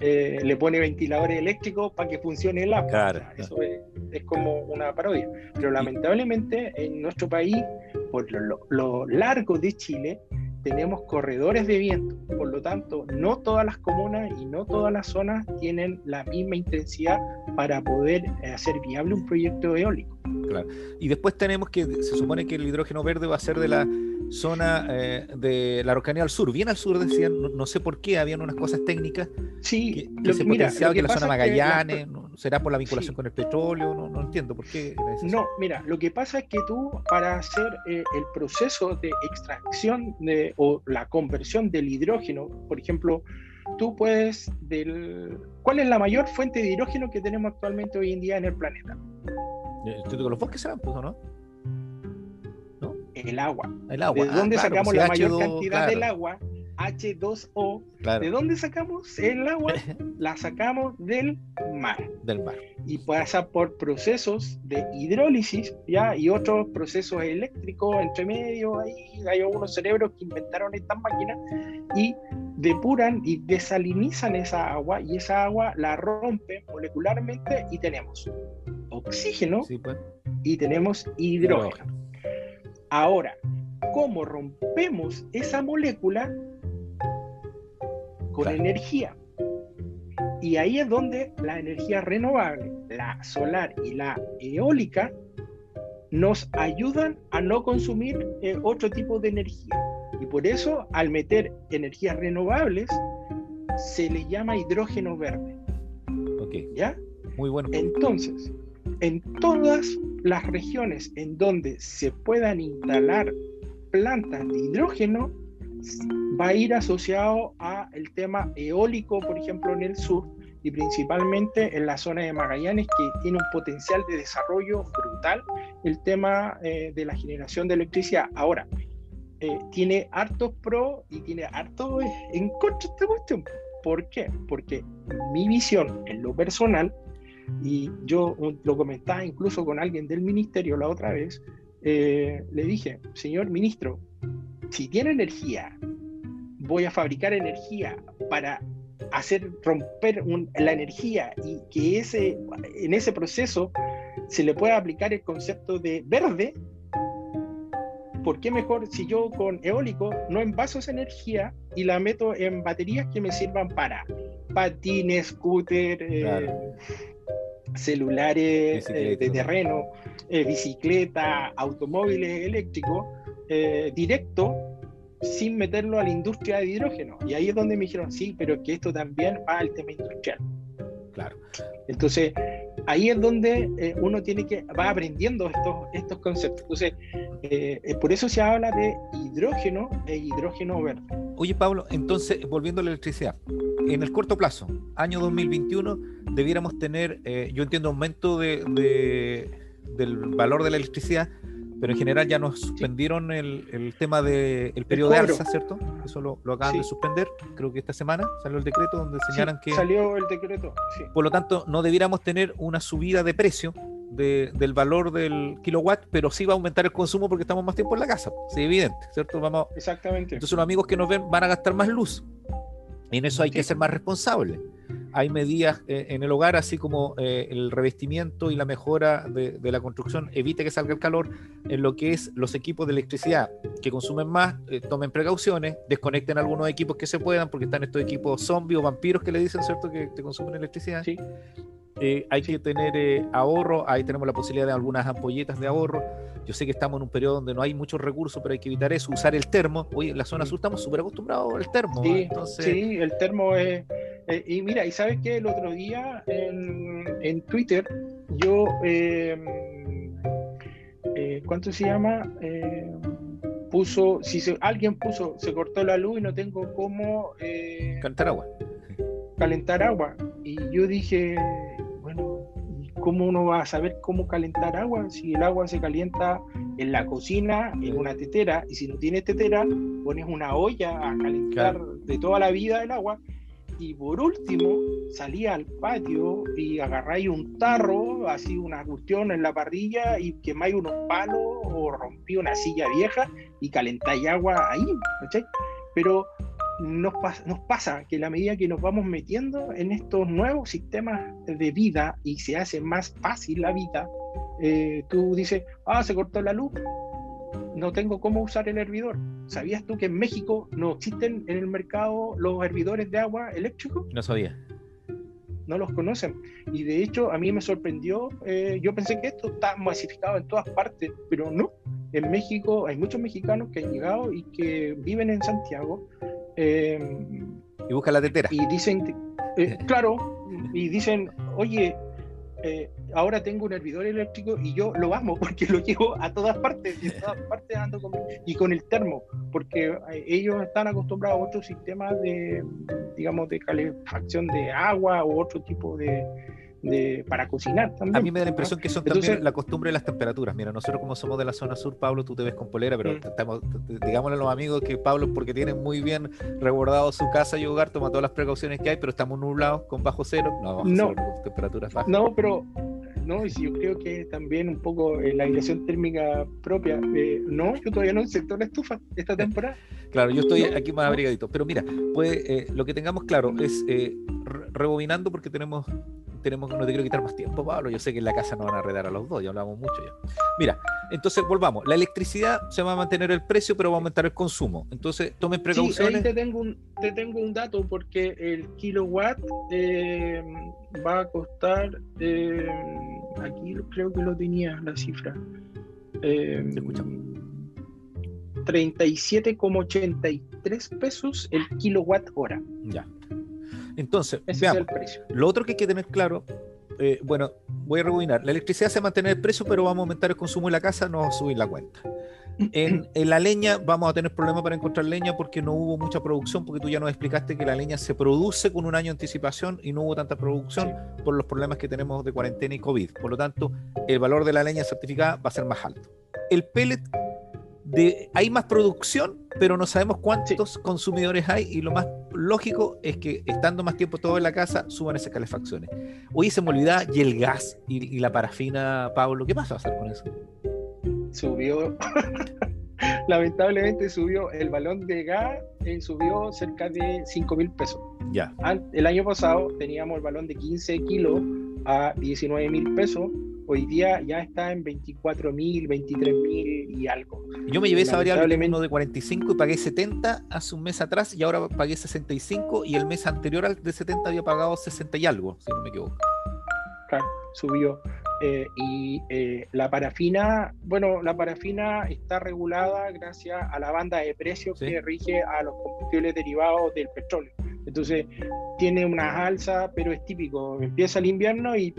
eh, le pone ventiladores eléctricos para que funcione el agua. Claro, Eso es, es, como una parodia. Pero lamentablemente en nuestro país, por lo, lo largo de Chile, tenemos corredores de viento, por lo tanto, no todas las comunas y no todas las zonas tienen la misma intensidad para poder eh, hacer viable un proyecto eólico. Claro. Y después tenemos que, se supone que el hidrógeno verde va a ser de la zona eh, de la Araucanía al sur, bien al sur decían, no, sé por qué, habían unas cosas técnicas sí, que, que se mira, que, la zona Magallanes, será por la vinculación con el petróleo, no, no, entiendo por qué. No, mira, lo que pasa es que tú para hacer eh, el proceso de extracción de, o la conversión del hidrógeno, por ejemplo, tú puedes, del, ¿cuál es la mayor fuente de hidrógeno que tenemos actualmente hoy en día en el planeta? los bosques serán, pues, ¿no? El agua. El agua. ¿De dónde ah, sacamos pues la mayor cantidad del agua? H2O. ¿De dónde sacamos el agua? La sacamos del mar. Del mar. Y pasa por procesos de hidrólisis, ¿ya? Y otros procesos eléctricos entre medio. Ahí hay algunos cerebros que inventaron estas máquinas y depuran y desalinizan esa agua y esa agua la rompen molecularmente y tenemos oxígeno pues. y tenemos hidrógeno. Ahora, ¿cómo rompemos esa molécula con energía? Y ahí es donde la energía renovable, la solar y la eólica, nos ayudan a no consumir eh, otro tipo de energía. Y por eso, al meter energías renovables, se le llama hidrógeno verde. Ok. ¿Ya? Muy bueno. Entonces, en todas las regiones en donde se puedan instalar plantas de hidrógeno, va a ir asociado a el tema eólico, por ejemplo, en el sur y principalmente en la zona de Magallanes, que tiene un potencial de desarrollo brutal, el tema eh, de la generación de electricidad. Ahora, eh, tiene hartos pro y tiene harto en contra esta cuestión. ¿Por qué? Porque mi visión en lo personal y yo lo comentaba incluso con alguien del ministerio la otra vez, eh, le dije, señor ministro, si tiene energía, voy a fabricar energía para hacer romper la energía y que ese, en ese proceso se le pueda aplicar el concepto de verde, ¿por qué mejor si yo con eólico no envaso esa energía y la meto en baterías que me sirvan para patines, scooter, eh, celulares eh, de terreno, eh, bicicleta, automóviles eléctricos, eh, directo, sin meterlo a la industria de hidrógeno. Y ahí es donde me dijeron, sí, pero que esto también va al tema industrial. Claro. Entonces, ahí es donde uno tiene que, va aprendiendo estos, estos conceptos. Entonces, por eso se habla de hidrógeno e hidrógeno verde. Oye, Pablo, entonces, volviendo a la electricidad, en el corto plazo, año 2021, debiéramos tener, eh, yo entiendo, aumento de, del valor de la electricidad, pero en general ya nos suspendieron el, tema del de, periodo de alza, ¿cierto? Eso lo, acaban de suspender, creo que esta semana salió el decreto donde señalan que... Salió el decreto, sí. Por lo tanto, no debiéramos tener una subida de precio del valor del kilowatt, pero sí va a aumentar el consumo porque estamos más tiempo en la casa, sí, evidente, ¿cierto? Vamos, Exactamente. Entonces los amigos que nos ven van a gastar más luz. Y en eso hay que ser más responsable. Hay medidas eh, en el hogar, así como eh, el revestimiento y la mejora de, la construcción evite que salga el calor, en lo que es los equipos de electricidad que consumen más, eh, tomen precauciones, desconecten algunos equipos que se puedan, porque están estos equipos zombies o vampiros que le dicen, ¿cierto?, que te consumen electricidad. Sí. Eh, hay que tener eh, ahorro, ahí tenemos la posibilidad de algunas ampolletas de ahorro. Yo sé que estamos en un periodo donde no hay muchos recursos, pero hay que evitar eso, usar el termo. Oye, en la zona sur estamos súper acostumbrados al termo. Sí, sí, el termo es... Eh, y mira, y sabes que el otro día en, en Twitter yo... Em, ¿Cuánto se llama? Em, puso, si alguien puso, se cortó la luz y no tengo cómo... calentar agua. Calentar agua. Y yo dije, ¿cómo uno va a saber cómo calentar agua si el agua se calienta en la cocina, en una tetera, y si no tienes tetera, pones una olla a calentar de toda la vida el agua, y por último salía al patio y agarráis un tarro, así una cuestión en la parrilla, y quemáis unos palos o rompí una silla vieja y calentáis agua ahí, Pero nos, nos pasa que la medida que nos vamos metiendo en estos nuevos sistemas de vida y se hace más fácil la vida, eh, tú dices, ah, se cortó la luz, no tengo cómo usar el hervidor. ¿Sabías tú que en México no existen en el mercado los hervidores de agua eléctricos? No sabía. No los conocen. Y de hecho a mí me sorprendió, eh, yo pensé que esto está masificado en todas partes, pero no. En México hay muchos mexicanos que han llegado y que viven en Santiago Em, y busca la tetera. Y dicen, eh, claro, y dicen, oye, eh, ahora tengo un hervidor eléctrico y yo lo amo porque lo llevo a todas partes, y todas partes ando con, y con el termo. porque eh, ellos están acostumbrados a otros sistemas de, digamos, de calefacción de agua u otro tipo de, de, para cocinar también. A mí me da la impresión que son también la costumbre de las temperaturas. Mira, nosotros como somos de la zona sur, Pablo, tú te ves con polera, pero mm. estamos, digámosle a los amigos que Pablo, porque tienen muy bien resguardado su casa y hogar, toma todas las precauciones que hay, pero estamos nublados con bajo cero, no, no. temperaturas bajas. No, pero ¿no? Y yo creo que también un poco eh, la aislación térmica propia. Eh, no, yo todavía no sector la estufa esta temporada. Claro, yo estoy aquí más abrigadito. Pero mira, pues lo que tengamos claro es rebobinando porque tenemos tenemos, no te quiero quitar más tiempo, Pablo. Yo sé que en la casa no van a redar a los dos, ya hablamos mucho ya. Mira, entonces volvamos. La electricidad se va a mantener el precio, pero va a aumentar el consumo. Entonces, tomen precauciones. Sí, ahí te tengo un, te tengo un dato porque el kilowatt eh, va a costar, eh, aquí creo que lo tenía la cifra. Eh, 37,83 pesos el kilowatt hora. Ya. Entonces, veamos. Lo otro que hay que tener claro, eh, bueno, voy a rebobinar. La electricidad se mantiene el precio, pero vamos a aumentar el consumo en la casa, no va a subir la cuenta. En, la leña vamos a tener problemas para encontrar leña porque no hubo mucha producción, porque tú ya nos explicaste que la leña se produce con un año de anticipación y no hubo tanta producción por los problemas que tenemos de cuarentena y COVID. Por lo tanto, el valor de la leña certificada va a ser más alto. El pellet hay más producción, pero no sabemos cuántos consumidores hay y lo más lógico es que estando más tiempo todo en la casa suban esas calefacciones. Oye, se me olvidaba, y el gas y, la parafina, Pablo, ¿qué pasa a hacer con eso? Subió, lamentablemente subió el balón de gas, eh, subió cerca de 5 mil pesos. Ya. El año pasado teníamos el balón de 15 kilos a 19 mil pesos hoy día ya está en 24 mil, 23 mil y algo. Yo me llevé esa variable uno de 45 y pagué 70 hace un mes atrás y ahora pagué 65 y el mes anterior al de 70 había pagado 60 y algo, si no me equivoco. Claro, subió. Eh, y eh, la parafina, bueno, la parafina está regulada gracias a la banda de precios que rige a los combustibles derivados del petróleo. Entonces, tiene una alza, pero es típico. Empieza el invierno y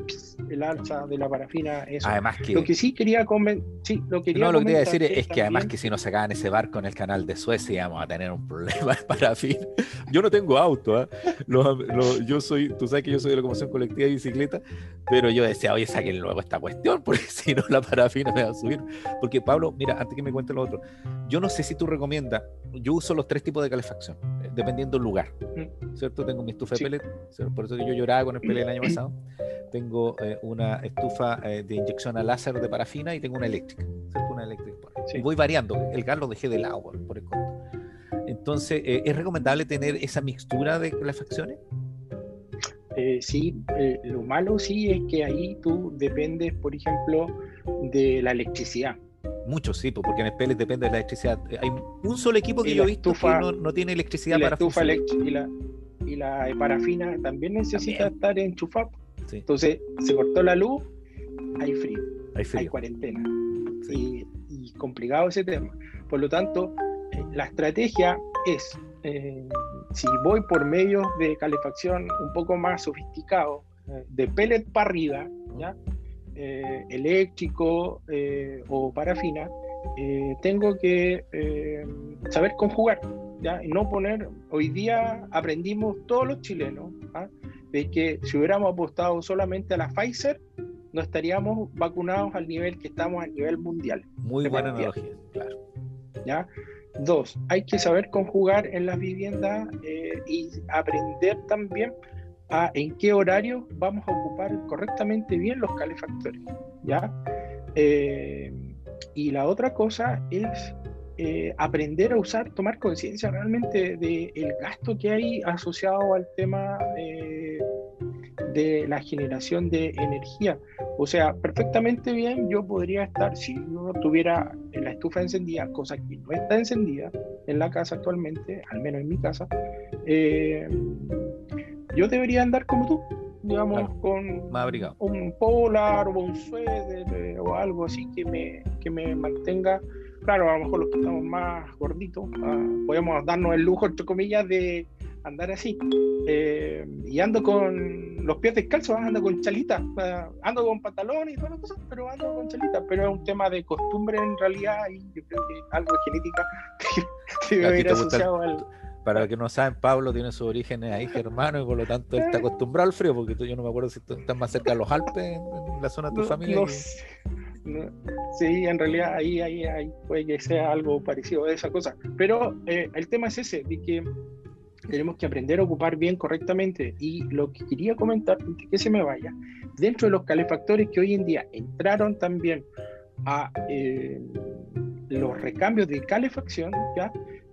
el alza de la parafina es. Además que. Lo que sí quería comentar. Sí, lo quería no, lo que quería decir es, que además que si nos sacaban ese barco en el canal de Suecia vamos a tener un problema de parafina. Yo no tengo auto, ¿eh? yo soy, tú sabes que yo soy de locomoción colectiva de bicicleta, pero yo decía, oye, saquen luego esta cuestión, porque si no la parafina me va a subir. Porque Pablo, mira, antes que me cuente lo otro, yo no sé si tú recomiendas, yo uso los tres tipos de calefacción, eh, dependiendo del lugar. Mm. ¿Cierto? Tengo mi estufa de pellet, por eso que yo lloraba con el pellet el año pasado. Tengo eh, una estufa eh, de inyección a láser de parafina y tengo una eléctrica, ¿cierto? Una eléctrica. Y voy variando, el gas lo dejé de lado, por el conto. Entonces, eh, ¿es recomendable tener esa mixtura de calefacciones? sí, lo malo sí es que ahí tú dependes, por ejemplo, de la electricidad. Muchos, sí, porque en el pellet depende de la electricidad. Hay un solo equipo que yo he visto que no, tiene electricidad para estufa y la, y la parafina también necesita estar enchufada. Entonces, se cortó la luz, hay frío, hay, cuarentena. Y, complicado ese tema. Por lo tanto, eh, la estrategia es, eh, si voy por medios de calefacción un poco más sofisticados, eh, de pellet para arriba, ¿ya? Eléctrico o parafina, tengo que saber conjugar ¿ya? y no poner, hoy día aprendimos todos los chilenos, ¿ah? de que si hubiéramos apostado solamente a la Pfizer, no estaríamos vacunados al nivel que estamos a nivel mundial. Muy buena analogía, claro. ¿Ya? Dos, hay que saber conjugar en las viviendas eh, y aprender también a en qué horario vamos a ocupar correctamente bien los calefactores. ¿ya? Eh, y la otra cosa es eh, aprender a usar, tomar conciencia realmente del el gasto que hay asociado al tema eh, de la generación de energía. O sea, perfectamente bien yo podría estar, si no tuviera la estufa encendida, cosa que no está encendida en la casa actualmente, al menos en mi casa, eh, yo debería andar como tú, digamos, con un polar o un suéter o algo así que me, que me mantenga claro, a lo mejor los que estamos más gorditos, ah, podemos darnos el lujo, entre comillas, de, andar así. Eh, y ando con los pies descalzos, ah, ando con chalita, ando con pantalón y todas las cosas, pero ando con chalita. Pero es un tema de costumbre en realidad y yo creo que algo genética que debe ir asociado al para los que no saben, Pablo tiene sus orígenes ahí germano y por lo tanto está acostumbrado al frío, porque tú, yo no me acuerdo si tú estás más cerca de los Alpes en, la zona de tu familia. sí, en realidad ahí, ahí, ahí, puede que sea algo parecido a esa cosa. Pero eh, el tema es ese, de que tenemos que aprender a ocupar bien correctamente. Y lo que quería comentar, que se me vaya, dentro de los calefactores que hoy en día entraron también a eh, los recambios de calefacción, ¿ya?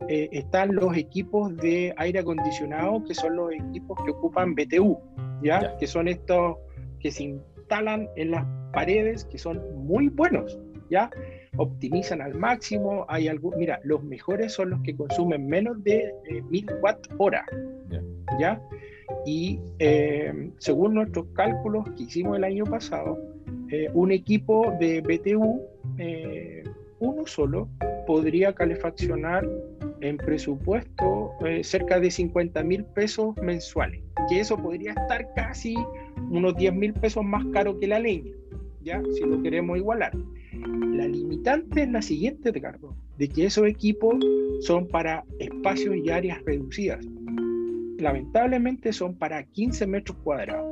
Eh, están los equipos de aire acondicionado, que son los equipos que ocupan BTU, ¿ya? Que son estos que se instalan en las paredes, que son muy buenos, ¿ya? Optimizan al máximo, hay algo, mira, los mejores son los que consumen menos de eh, 1000 watt hora, ¿ya? Y eh, según nuestros cálculos que hicimos el año pasado, eh, un equipo de BTU, uno solo, podría calefaccionar en presupuesto eh, cerca de 50 mil pesos mensuales, que eso podría estar casi unos 10 mil pesos más caro que la leña, ¿ya? Si lo queremos igualar. La limitante es la siguiente, Ricardo, de que esos equipos son para espacios y áreas reducidas. Lamentablemente son para 15 metros cuadrados.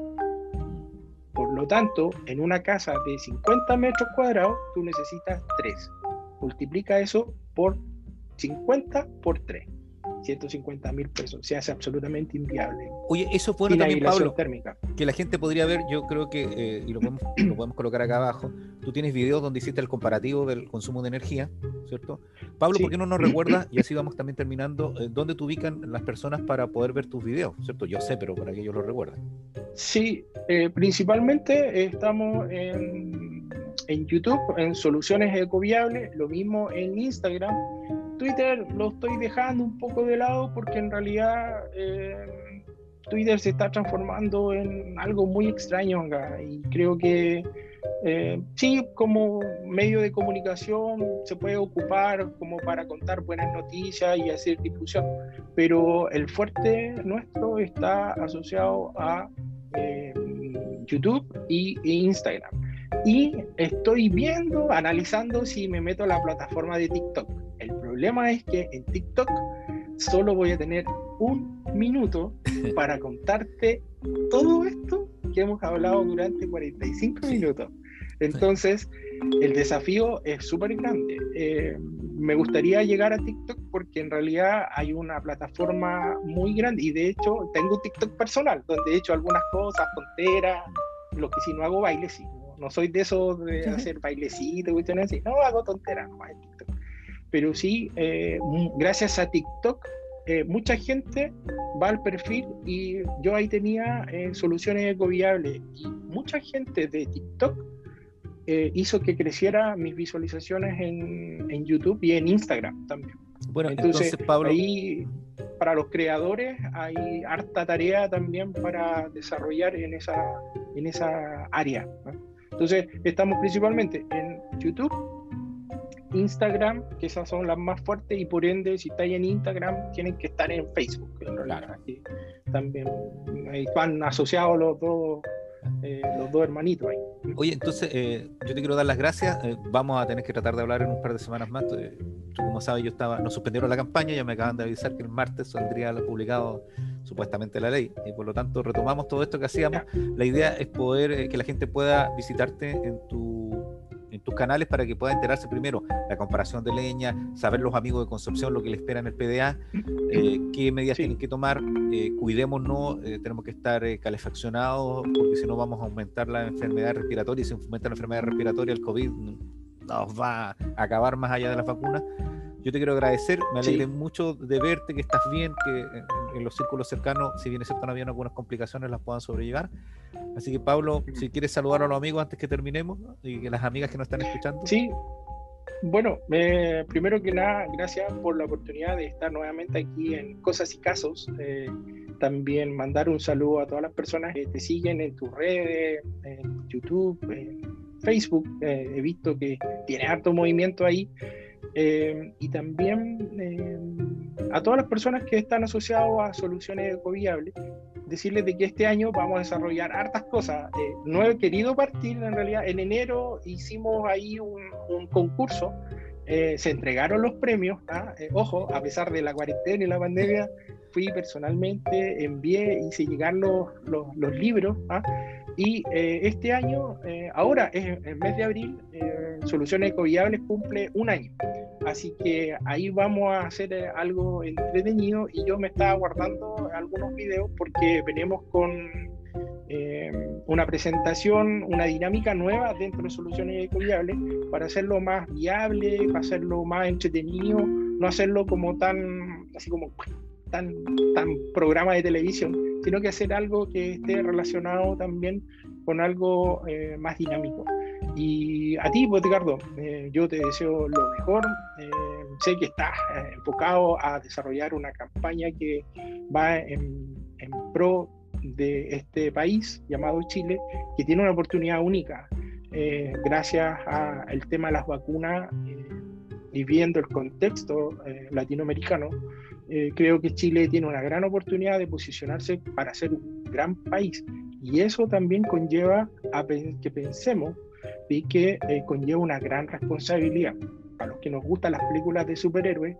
Por lo tanto, en una casa de 50 metros cuadrados, tú necesitas 3. Multiplica eso por 50 por 3. 150 mil pesos. Se hace absolutamente inviable. Oye, eso fue bueno también, Pablo, térmica. que la gente podría ver, yo creo que, eh, y lo podemos, lo podemos, colocar acá abajo, tú tienes videos donde hiciste el comparativo del consumo de energía, ¿cierto? Pablo, ¿por qué no nos recuerdas, y así vamos también terminando, eh, dónde te ubican las personas para poder ver tus videos, ¿cierto? Yo sé, pero para que ellos lo recuerden. Sí, eh, principalmente estamos en, en YouTube, en Soluciones Ecoviables, lo mismo en Instagram Twitter lo estoy dejando un poco de lado porque en realidad eh, Twitter se está transformando en algo muy extraño y creo que eh, sí, como medio de comunicación se puede ocupar como para contar buenas noticias y hacer difusión, pero el fuerte nuestro está asociado a eh, YouTube y, e Instagram. Y estoy viendo, analizando si me meto a la plataforma de TikTok el problema es que en TikTok solo voy a tener un minuto para contarte todo esto que hemos hablado durante 45 minutos. Entonces, el desafío es súper grande. Eh, me gustaría llegar a TikTok porque en realidad hay una plataforma muy grande y de hecho tengo un TikTok personal donde he hecho algunas cosas, tonteras, lo que si no hago baile, sí. No, soy de esos de hacer bailecitos, cuestiones así. No hago tonteras, no en TikTok pero sí, eh, gracias a TikTok, eh, mucha gente va al perfil y yo ahí tenía eh, soluciones ecoviables y mucha gente de TikTok hizo que creciera mis visualizaciones en, en, YouTube y en Instagram también. Bueno, entonces, Pablo... ahí para los creadores hay harta tarea también para desarrollar en esa, en esa área. Entonces, estamos principalmente en YouTube Instagram, que esas son las más fuertes, y por ende, si estáis en Instagram, tienen que estar en Facebook. Claro. también van asociados los dos, eh, los dos hermanitos ahí. Oye, entonces, eh, yo te quiero dar las gracias. Eh, vamos a tener que tratar de hablar en un par de semanas más. Tú, como sabes, yo estaba, nos suspendieron la campaña, ya me acaban de avisar que el martes saldría publicado supuestamente la ley y por lo tanto retomamos todo esto que hacíamos. La idea es poder que la gente pueda visitarte en tu en tus canales para que pueda enterarse primero la comparación de leña, saber los amigos de Concepción lo que le espera en el PDA, eh, qué medidas tienen que tomar, eh, cuidémonos, eh, tenemos que estar calefaccionados porque si no vamos a aumentar la enfermedad respiratoria y si aumenta la enfermedad respiratoria el COVID nos va a acabar más allá de las vacunas. Yo te quiero agradecer, me alegré mucho de verte, que estás bien, que en, los círculos cercanos, si bien es cierto no habían algunas complicaciones, las puedan sobrellevar. Así que Pablo, si quieres saludar a los amigos antes que terminemos y que las amigas que nos están escuchando. Sí, bueno, primero que nada, gracias por la oportunidad de estar nuevamente aquí en Cosas y Casos. Eh, también mandar un saludo a todas las personas que te siguen en tus redes, en YouTube, en Facebook. Eh, he visto que tiene harto movimiento ahí y también a todas las personas que están asociadas a soluciones ecoviables, decirles de que este año vamos a desarrollar hartas cosas. no he querido partir, en realidad, en enero hicimos ahí un, un concurso eh, se entregaron los premios, ¿ah? eh, ojo, a pesar de la cuarentena y la pandemia, fui personalmente, envié, hice llegar los, los, libros, ¿ah? y eh, este año, ahora, es el mes de abril, Soluciones Ecoviables cumple un año, así que ahí vamos a hacer algo entretenido y yo me estaba guardando algunos videos porque venimos con eh, una presentación, una dinámica nueva dentro de soluciones ecoviables para hacerlo más viable, para hacerlo más entretenido, no hacerlo como tan, así como tan, tan programa de televisión, sino que hacer algo que esté relacionado también con algo eh, más dinámico. Y a ti, Ricardo, eh, yo te deseo lo mejor. sé que estás enfocado a desarrollar una campaña que va en, en pro de este país llamado Chile, que tiene una oportunidad única eh, gracias al tema de las vacunas eh, y viendo el contexto eh, latinoamericano, creo que Chile tiene una gran oportunidad de posicionarse para ser un gran país. Y eso también conlleva a que pensemos y que conlleva una gran responsabilidad. Para los que nos gustan las películas de superhéroes,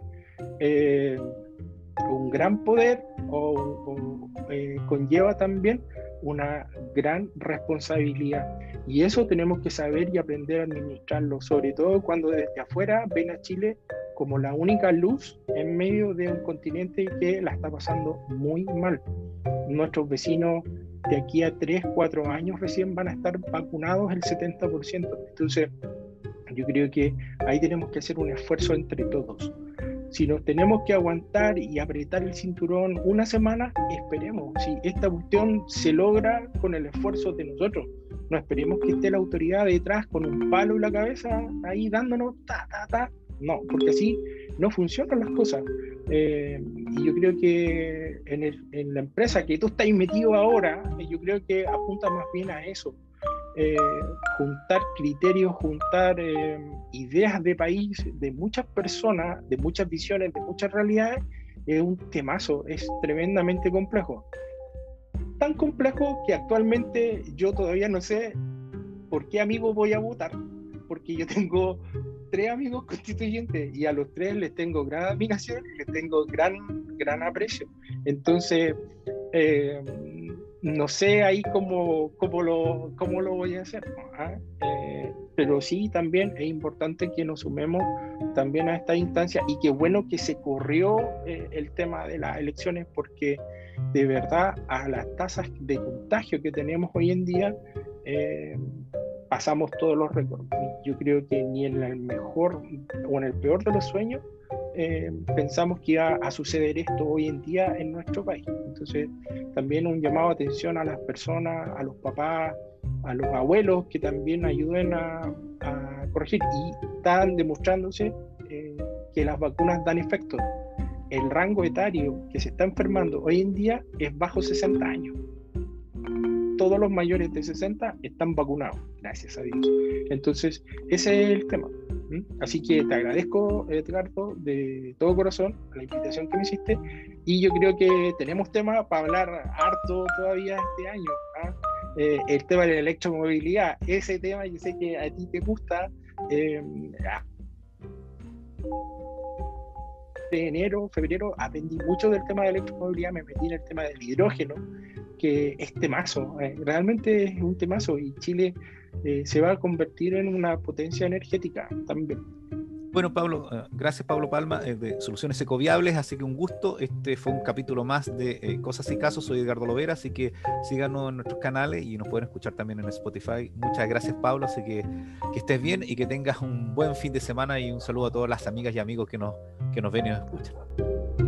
un gran poder o, eh, conlleva también una gran responsabilidad. Y eso tenemos que saber y aprender a administrarlo, sobre todo cuando desde afuera ven a Chile como la única luz en medio de un continente que la está pasando muy mal. Nuestros vecinos de aquí a 3, 4 años recién van a estar vacunados el 70%. Entonces, yo creo que ahí tenemos que hacer un esfuerzo entre todos. Si nos tenemos que aguantar y apretar el cinturón una semana, esperemos. Si esta cuestión se logra con el esfuerzo de nosotros, no esperemos que esté la autoridad detrás con un palo en la cabeza ahí dándonos ta, ta, ta. No, porque así no funcionan las cosas. Eh, y yo creo que en, la empresa que tú estás metido ahora, yo creo que apunta más bien a eso, eh, juntar criterios, juntar eh, ideas de país de muchas personas, de muchas visiones, de muchas realidades, es un temazo, es tremendamente complejo. Tan complejo que actualmente yo todavía no sé por qué amigo voy a votar, porque yo tengo tres amigos constituyentes y a los tres les tengo gran admiración y les tengo gran, gran aprecio. Entonces, eh, no sé ahí cómo, cómo, lo, cómo lo voy a hacer, ¿Ah? eh, pero sí también es importante que nos sumemos también a esta instancia y qué bueno que se corrió eh, el tema de las elecciones porque de verdad a las tasas de contagio que tenemos hoy en día eh, pasamos todos los récords. Yo creo que ni en el mejor o en el peor de los sueños eh, pensamos que iba a suceder esto hoy en día en nuestro país. Entonces, también un llamado de atención a las personas, a los papás, a los abuelos que también ayuden a, corregir. Y están demostrándose eh, que las vacunas dan efecto. El rango etario que se está enfermando hoy en día es bajo 60 años. Todos los mayores de 60 están vacunados, gracias a Dios. Entonces, ese es el tema. Así que te agradezco, Edgardo, de todo corazón la invitación que me hiciste y yo creo que tenemos tema para hablar harto todavía este año. ¿ah? Eh, el tema de la electromovilidad, ese tema yo sé que a ti te gusta. Eh, de enero, febrero, aprendí mucho del tema de electromovilidad, me metí en el tema del hidrógeno, que es temazo, eh, realmente es un temazo y Chile eh, se va a convertir en una potencia energética también. Bueno, Pablo, eh, gracias Pablo Palma de Soluciones Ecoviables, así que un gusto. Este fue un capítulo más de Cosas y Casos. Soy Edgardo Lovera, así que síganos en nuestros canales y nos pueden escuchar también en Spotify. Muchas gracias, Pablo. Así que que estés bien y que tengas un buen fin de semana y un saludo a todas las amigas y amigos que nos, que nos ven y nos escuchan.